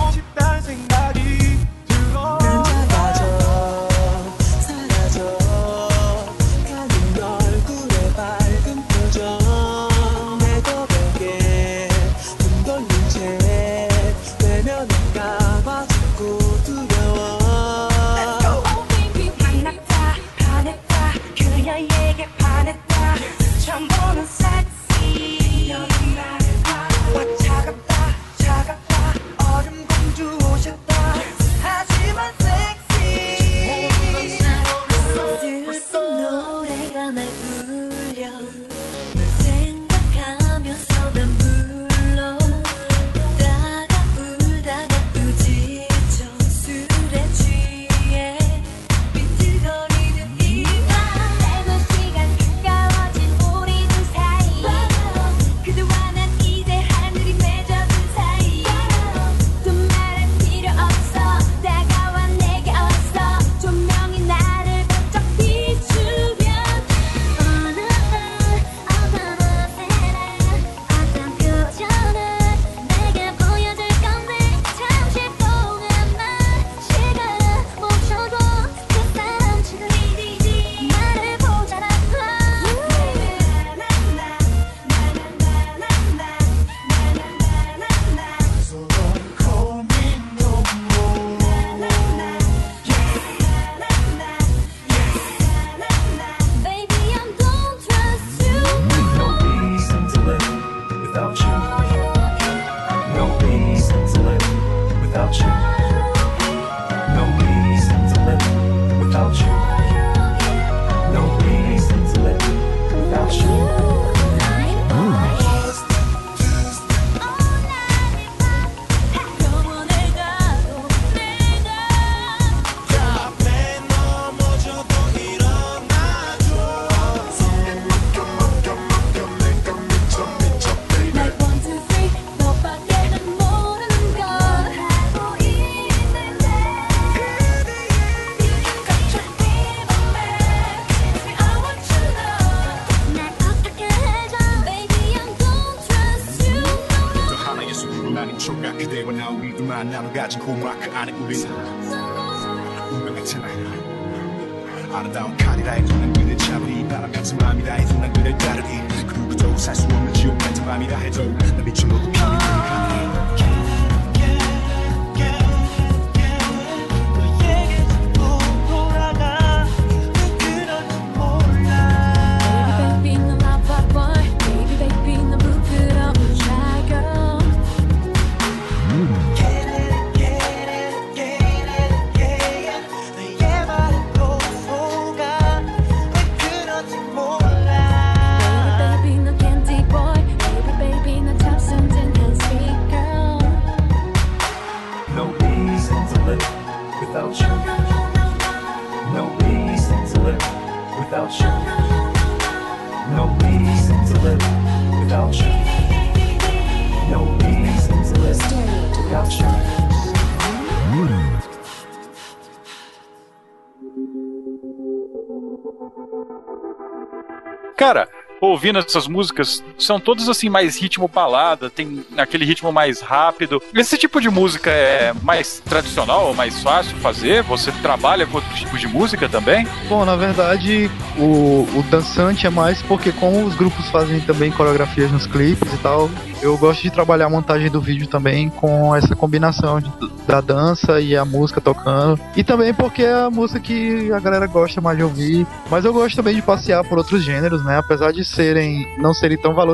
ouvindo essas músicas, são todas assim, mais ritmo balada, tem aquele ritmo mais rápido. Esse tipo de música é mais tradicional, mais fácil fazer? Você trabalha com outros tipos de música também? Bom, na verdade, o, o dançante é mais porque como os grupos fazem também coreografias nos clipes e tal, eu gosto de trabalhar a montagem do vídeo também com essa combinação de- da dança e a música tocando. E também porque é a música que a galera gosta mais de ouvir. Mas eu gosto também de passear por outros gêneros, né? Apesar de serem não serem tão valorizados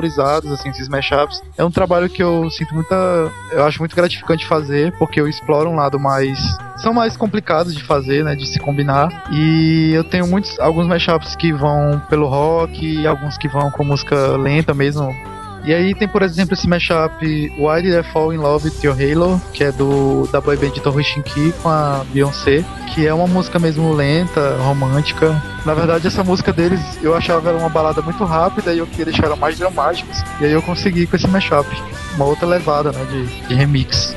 assim esses mashups, é um trabalho que eu sinto muita, eu acho muito gratificante fazer, porque eu exploro um lado mais são mais complicados de fazer, né, de se combinar. E eu tenho muitos alguns mashups que vão pelo rock, alguns que vão com música lenta mesmo. E aí tem, por exemplo, esse mashup Why Did I Fall in Love with Your Halo, que é do da boy band Toru Shinki com a Beyoncé, que é uma música mesmo lenta, romântica. Na verdade, essa música deles eu achava ela uma balada muito rápida e eu queria deixar ela mais dramática. E aí eu consegui com esse mashup, uma outra levada, né, de, de remix.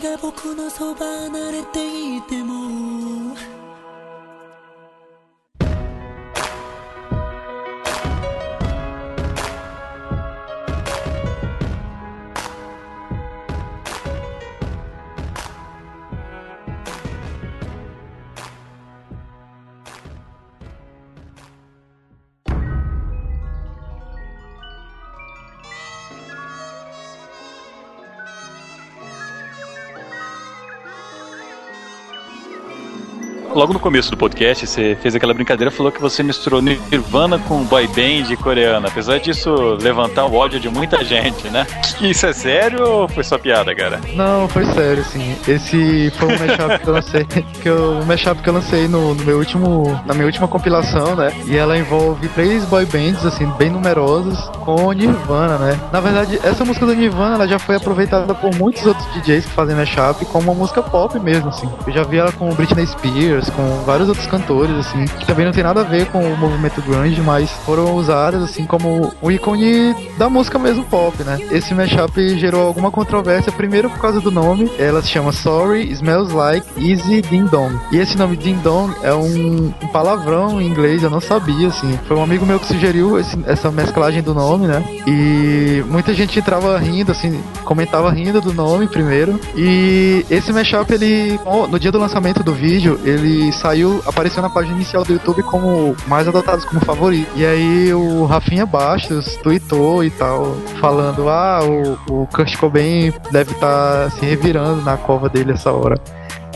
が僕のそば離れていても「Logo no começo do podcast, você fez aquela brincadeira, falou que você misturou Nirvana com boy band coreana. Apesar disso levantar o ódio de muita gente, né? Isso é sério ou foi só piada, cara? Não, foi sério, assim. Esse foi um mashup que eu lancei, <laughs> que eu, um mashup que eu lancei no, no meu último, na minha última compilação, né? E ela envolve três boy bands, assim, bem numerosas, com Nirvana, né? Na verdade, essa música do Nirvana, ela já foi aproveitada por muitos outros DJs que fazem mashup como uma música pop mesmo, assim. Eu já vi ela com Britney Spears, com vários outros cantores, assim, que também não tem nada a ver com o movimento grunge, mas foram usadas, assim, como o ícone da música mesmo pop, né? Esse mashup gerou alguma controvérsia, primeiro por causa do nome, ela se chama Sorry Smells Like Easy Ding Dong. E esse nome Ding Dong é um, um palavrão em inglês, eu não sabia, assim. Foi um amigo meu que sugeriu esse- essa mesclagem do nome, né? E muita gente entrava rindo, assim, comentava rindo do nome primeiro. E esse mashup, ele, no dia do lançamento do vídeo, ele saiu, apareceu na página inicial do YouTube como mais adotados como favorito. E aí o Rafinha Bastos tweetou e tal, falando: ah, o, o Kurt Cobain deve estar se revirando na cova dele essa hora.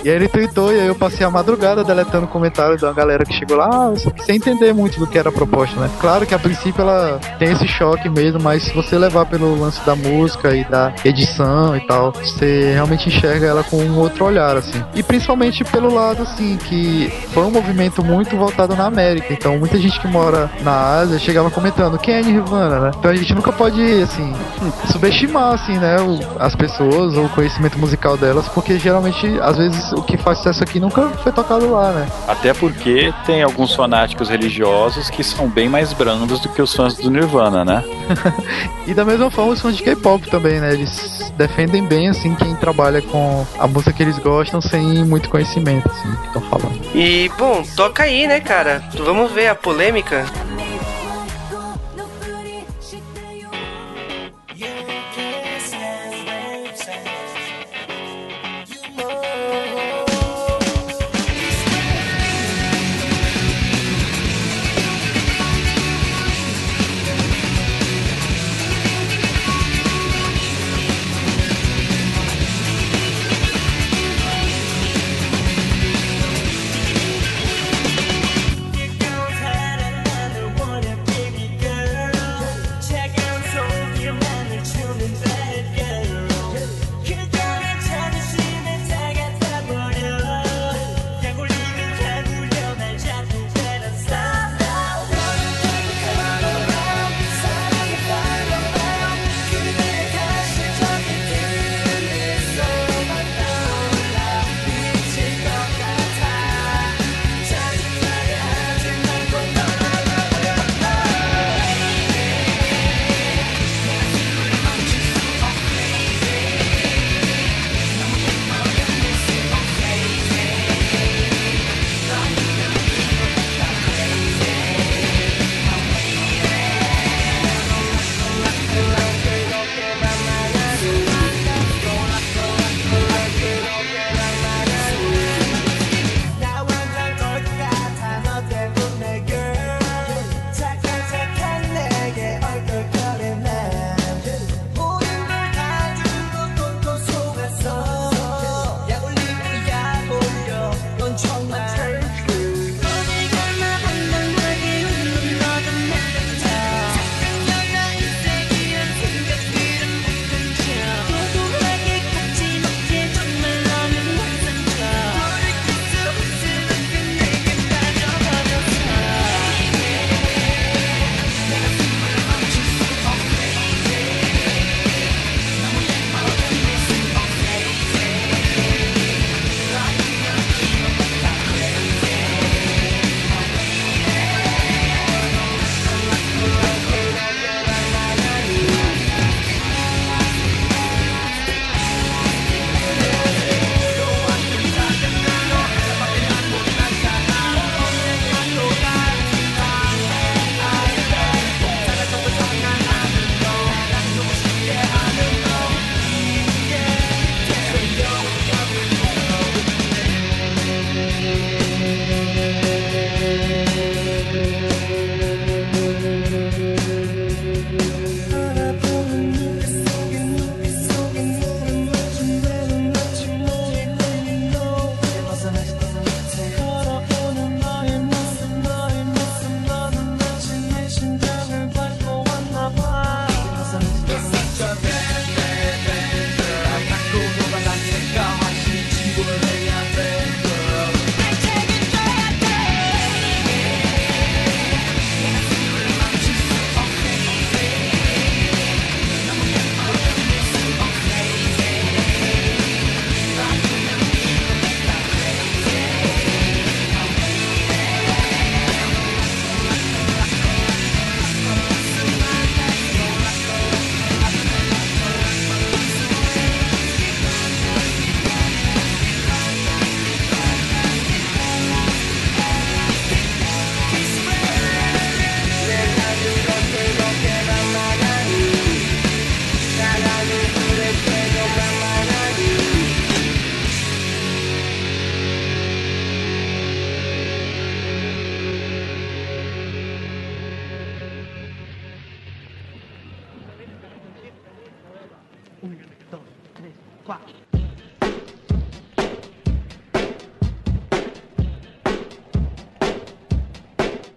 E aí ele tweetou e aí eu passei a madrugada deletando comentários da galera que chegou lá, que sem entender muito do que era a proposta, né? Claro que a princípio ela tem esse choque mesmo, mas se você levar pelo lance da música e da edição e tal, você realmente enxerga ela com um outro olhar, assim. E principalmente pelo lado, assim, que foi um movimento muito voltado na América. Então muita gente que mora na Ásia chegava comentando quem é Nirvana, né? Então a gente nunca pode, assim, subestimar, assim, né, as pessoas ou o conhecimento musical delas, porque geralmente, às vezes, o que faz sucesso aqui nunca foi tocado lá, né? Até porque tem alguns fanáticos religiosos que são bem mais brandos do que os fãs do Nirvana, né? <laughs> E da mesma forma os fãs de K-pop também, né? Eles defendem bem, assim, quem trabalha com a música que eles gostam sem muito conhecimento, assim, que estão falando. E, bom, toca aí, né, cara? Vamos ver a polêmica.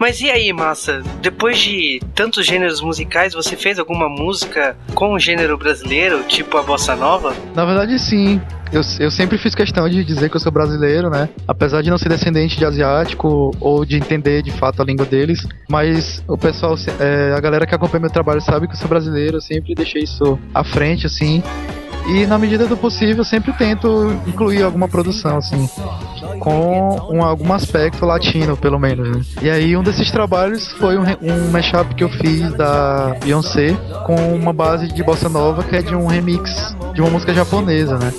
Mas e aí, massa? Depois de tantos gêneros musicais, você fez alguma música com o gênero brasileiro, tipo a bossa nova? Na verdade, sim. Eu, eu, sempre fiz questão de dizer que eu sou brasileiro, né? Apesar de não ser descendente de asiático ou de entender de fato a língua deles, mas o pessoal, é, a galera que acompanha meu trabalho sabe que eu sou brasileiro, eu sempre deixei isso à frente, assim. E na medida do possível, sempre tento incluir alguma produção, assim, com um, algum aspecto latino, pelo menos. Né? E aí, um desses trabalhos foi um, um mashup que eu fiz da Beyoncé com uma base de bossa nova que é de um remix de uma música japonesa, né?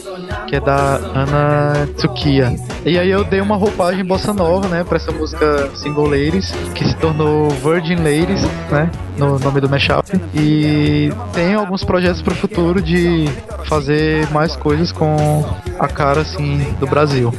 que é da Ana Tsukiya. E aí eu dei uma roupagem bossa nova, né, pra essa música Single Ladies, que se tornou Virgin Ladies, né, no nome do mashup. E tem alguns projetos pro futuro de fazer mais coisas com a cara, assim, do Brasil.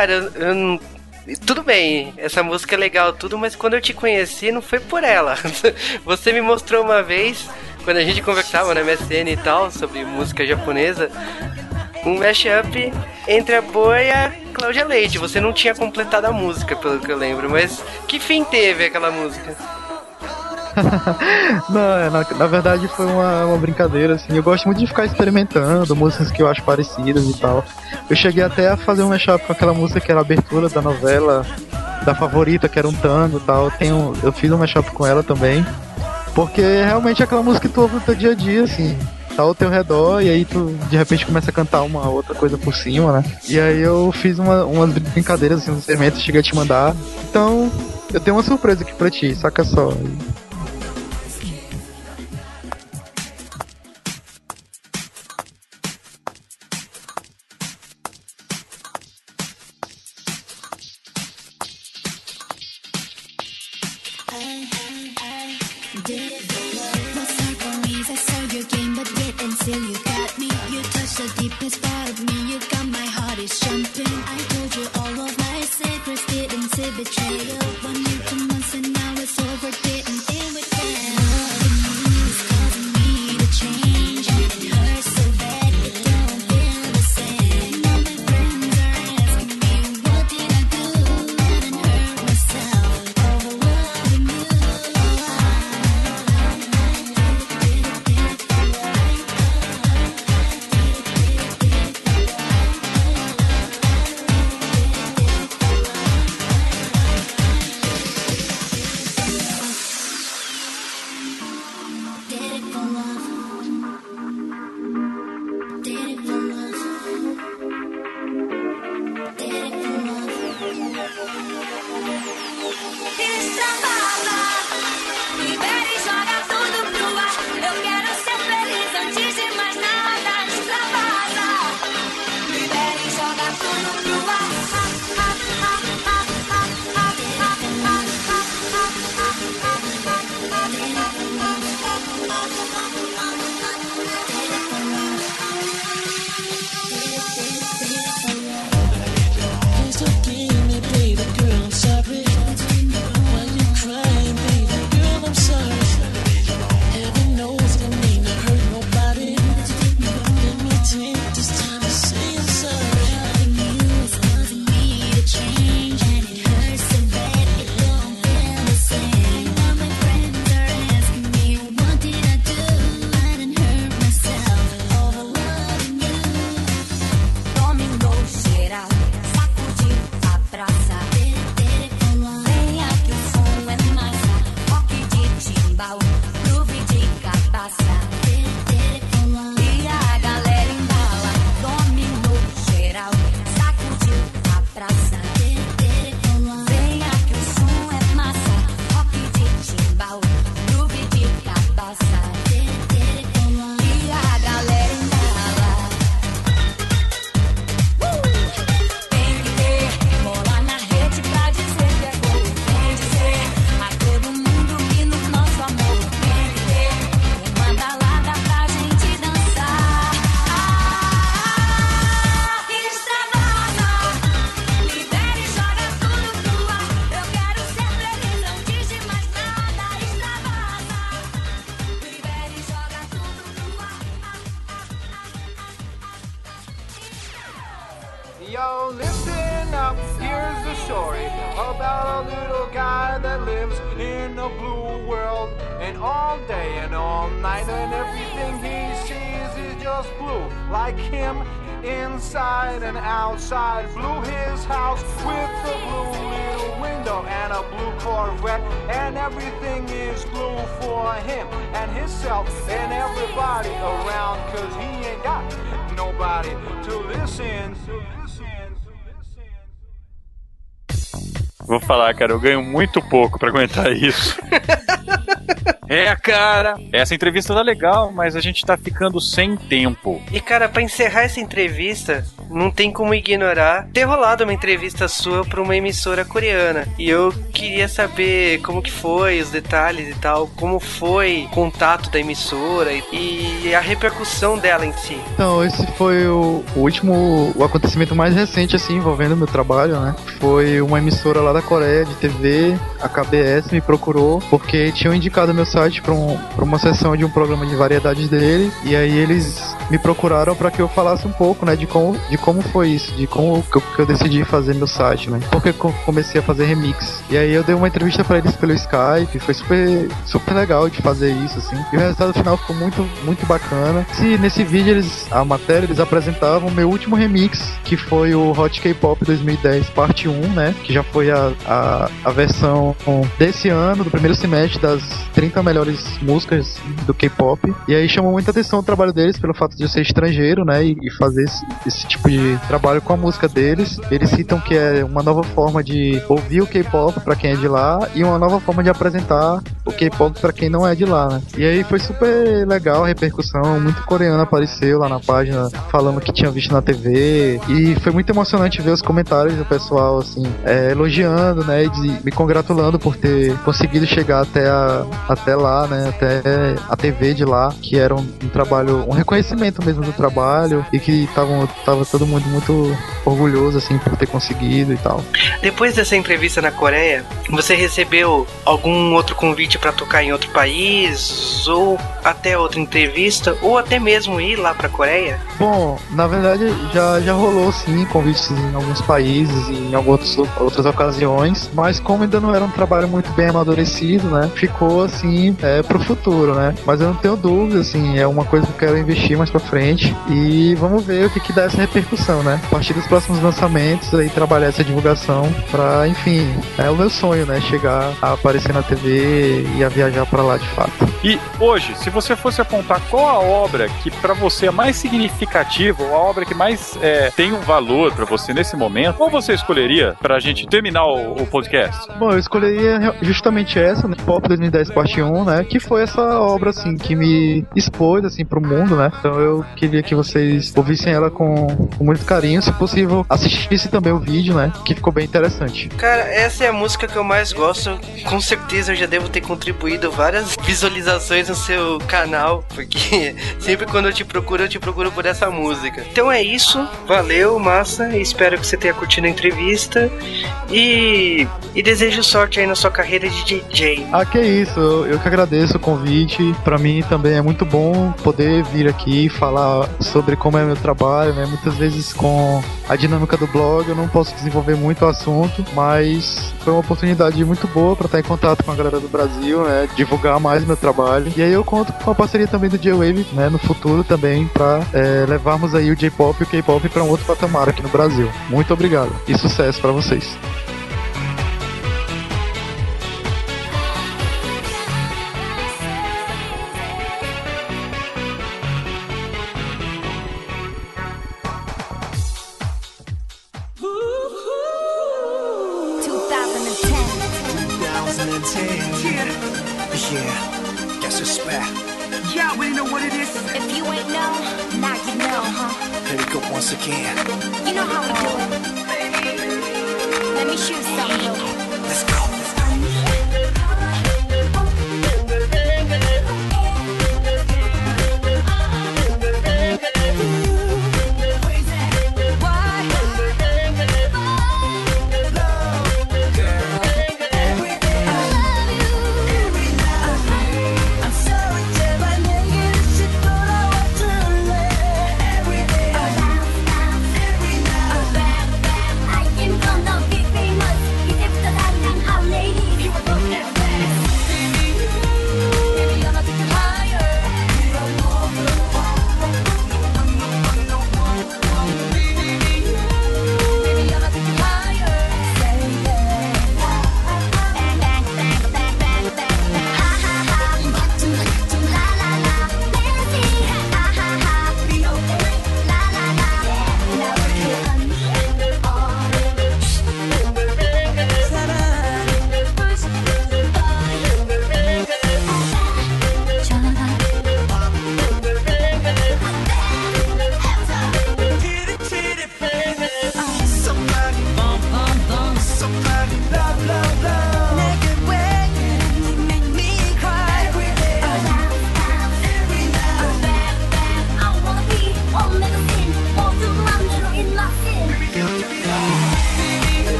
cara, eu, eu tudo bem, essa música é legal, tudo, mas quando eu te conheci não foi por ela. <laughs> Você me mostrou uma vez, quando a gente conversava na MSN e tal, sobre música japonesa, um mashup entre a Boa e a Cláudia Leite. Você não tinha completado a música, pelo que eu lembro, mas que fim teve aquela música? <laughs> não, é, na, na, verdade foi uma, uma, brincadeira, assim. Eu gosto muito de ficar experimentando músicas que eu acho parecidas e tal. Eu cheguei até a fazer um mashup com aquela música que era a abertura da novela, da favorita, que era um tango e tal. Eu tenho, eu fiz um mashup com ela também. Porque realmente é aquela música que tu ouve no teu dia a dia, assim tá ao teu redor e aí tu de repente começa a cantar uma outra coisa por cima, né? E aí eu fiz uma, umas brincadeiras, assim, uns elementos, cheguei a te mandar. Então, eu tenho uma surpresa aqui pra ti, saca só. cara. Eu ganho muito pouco para aguentar isso. <laughs> É, cara, essa entrevista tá legal, mas a gente tá ficando sem tempo. E, cara, para encerrar essa entrevista, não tem como ignorar ter rolado uma entrevista sua pra uma emissora coreana. E eu queria saber como que foi, os detalhes e tal, como foi o contato da emissora e a repercussão dela em si. Então, esse foi o, último, o acontecimento mais recente, assim, envolvendo meu trabalho, né? Foi uma emissora lá da Coreia de TV, a KBS, me procurou, porque tinham indicado meu salário para um, uma sessão de um programa de variedades dele, e aí eles me procuraram para que eu falasse um pouco, né, de como, de como foi isso, de como que eu, que eu decidi fazer meu site, né? Porque eu comecei a fazer remix. E aí eu dei uma entrevista para eles pelo Skype, foi super, super legal de fazer isso, assim. E o resultado final ficou muito, muito bacana. Se nesse vídeo eles, a matéria, eles apresentavam meu último remix, que foi o Hot K-Pop 2010 parte 1, né? Que já foi a, a, a versão desse ano, do primeiro semestre, das 30 melhores músicas do K-pop. E aí chamou muita atenção o trabalho deles pelo fato de eu ser estrangeiro, né? E, fazer esse, esse tipo de trabalho com a música deles. Eles citam que é uma nova forma de ouvir o K-pop para quem é de lá e uma nova forma de apresentar o K-pop para quem não é de lá, né? E aí foi super legal a repercussão, muito coreano apareceu lá na página falando que tinha visto na TV e foi muito emocionante ver os comentários do pessoal assim é, elogiando, né, e me congratulando por ter conseguido chegar até a, até lá, né, até a TV de lá, que era um, um trabalho, um reconhecimento mesmo do trabalho e que estavam tava todo mundo muito orgulhoso assim por ter conseguido e tal. Depois dessa entrevista na Coreia, você recebeu algum outro convite para tocar em outro país ou até outra entrevista ou até mesmo ir lá para Coreia? Bom, na verdade já, já rolou sim convites em alguns países e em algumas outras ocasiões, mas como ainda não era um trabalho muito bem amadurecido, né, ficou assim é, pro futuro, né. Mas eu não tenho dúvida, assim, é uma coisa que eu quero investir mais pra frente e vamos ver o que, que dá essa repercussão, né. A partir próximos lançamentos aí trabalhar essa divulgação pra, enfim, é o meu sonho, né, chegar a aparecer na TV e a viajar pra lá de fato. E hoje, se você fosse apontar qual a obra que pra você é mais significativa, ou a obra que mais é, tem um valor pra você nesse momento, qual você escolheria pra gente terminar o, o podcast? Bom, eu escolheria justamente essa, né? Pop 2010 parte 1, né? Que foi essa obra, assim, que me expôs, assim, pro mundo, né? Então eu queria que vocês ouvissem ela com, com muito carinho. Se possível, assistissem também o vídeo, né? Que ficou bem interessante. Cara, essa é a música que eu mais gosto. Com certeza eu já devo ter contribuído várias <laughs> visualizações no seu canal, porque <laughs> sempre quando eu te procuro, eu te procuro por essa música. Então é isso, valeu, massa. Espero que você tenha curtido a entrevista e, e desejo sorte aí na sua carreira de DJ. Ah, que isso, eu, eu que agradeço o convite. Pra mim também é muito bom poder vir aqui falar sobre como é meu trabalho, né? Muitas vezes com a dinâmica do blog eu não posso desenvolver muito o assunto, mas foi uma oportunidade muito boa pra estar em contato com a galera do Brasil, né? Divulgar mais meu trabalho. E aí eu conto com a parceria também do J-Wave, né? No futuro também pra é, levarmos aí o J-pop e o K-pop pra um outro patamar aqui no Brasil. Muito obrigado e sucesso pra vocês.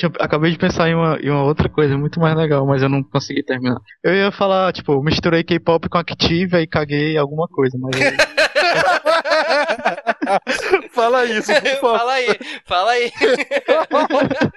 Tinha, acabei de pensar em uma, em uma outra coisa muito mais legal, mas eu não consegui terminar. Eu ia falar, tipo, misturei K-pop com Active e caguei alguma coisa, mas. <laughs> Fala isso, por <laughs> favor. fala aí, fala aí. <laughs>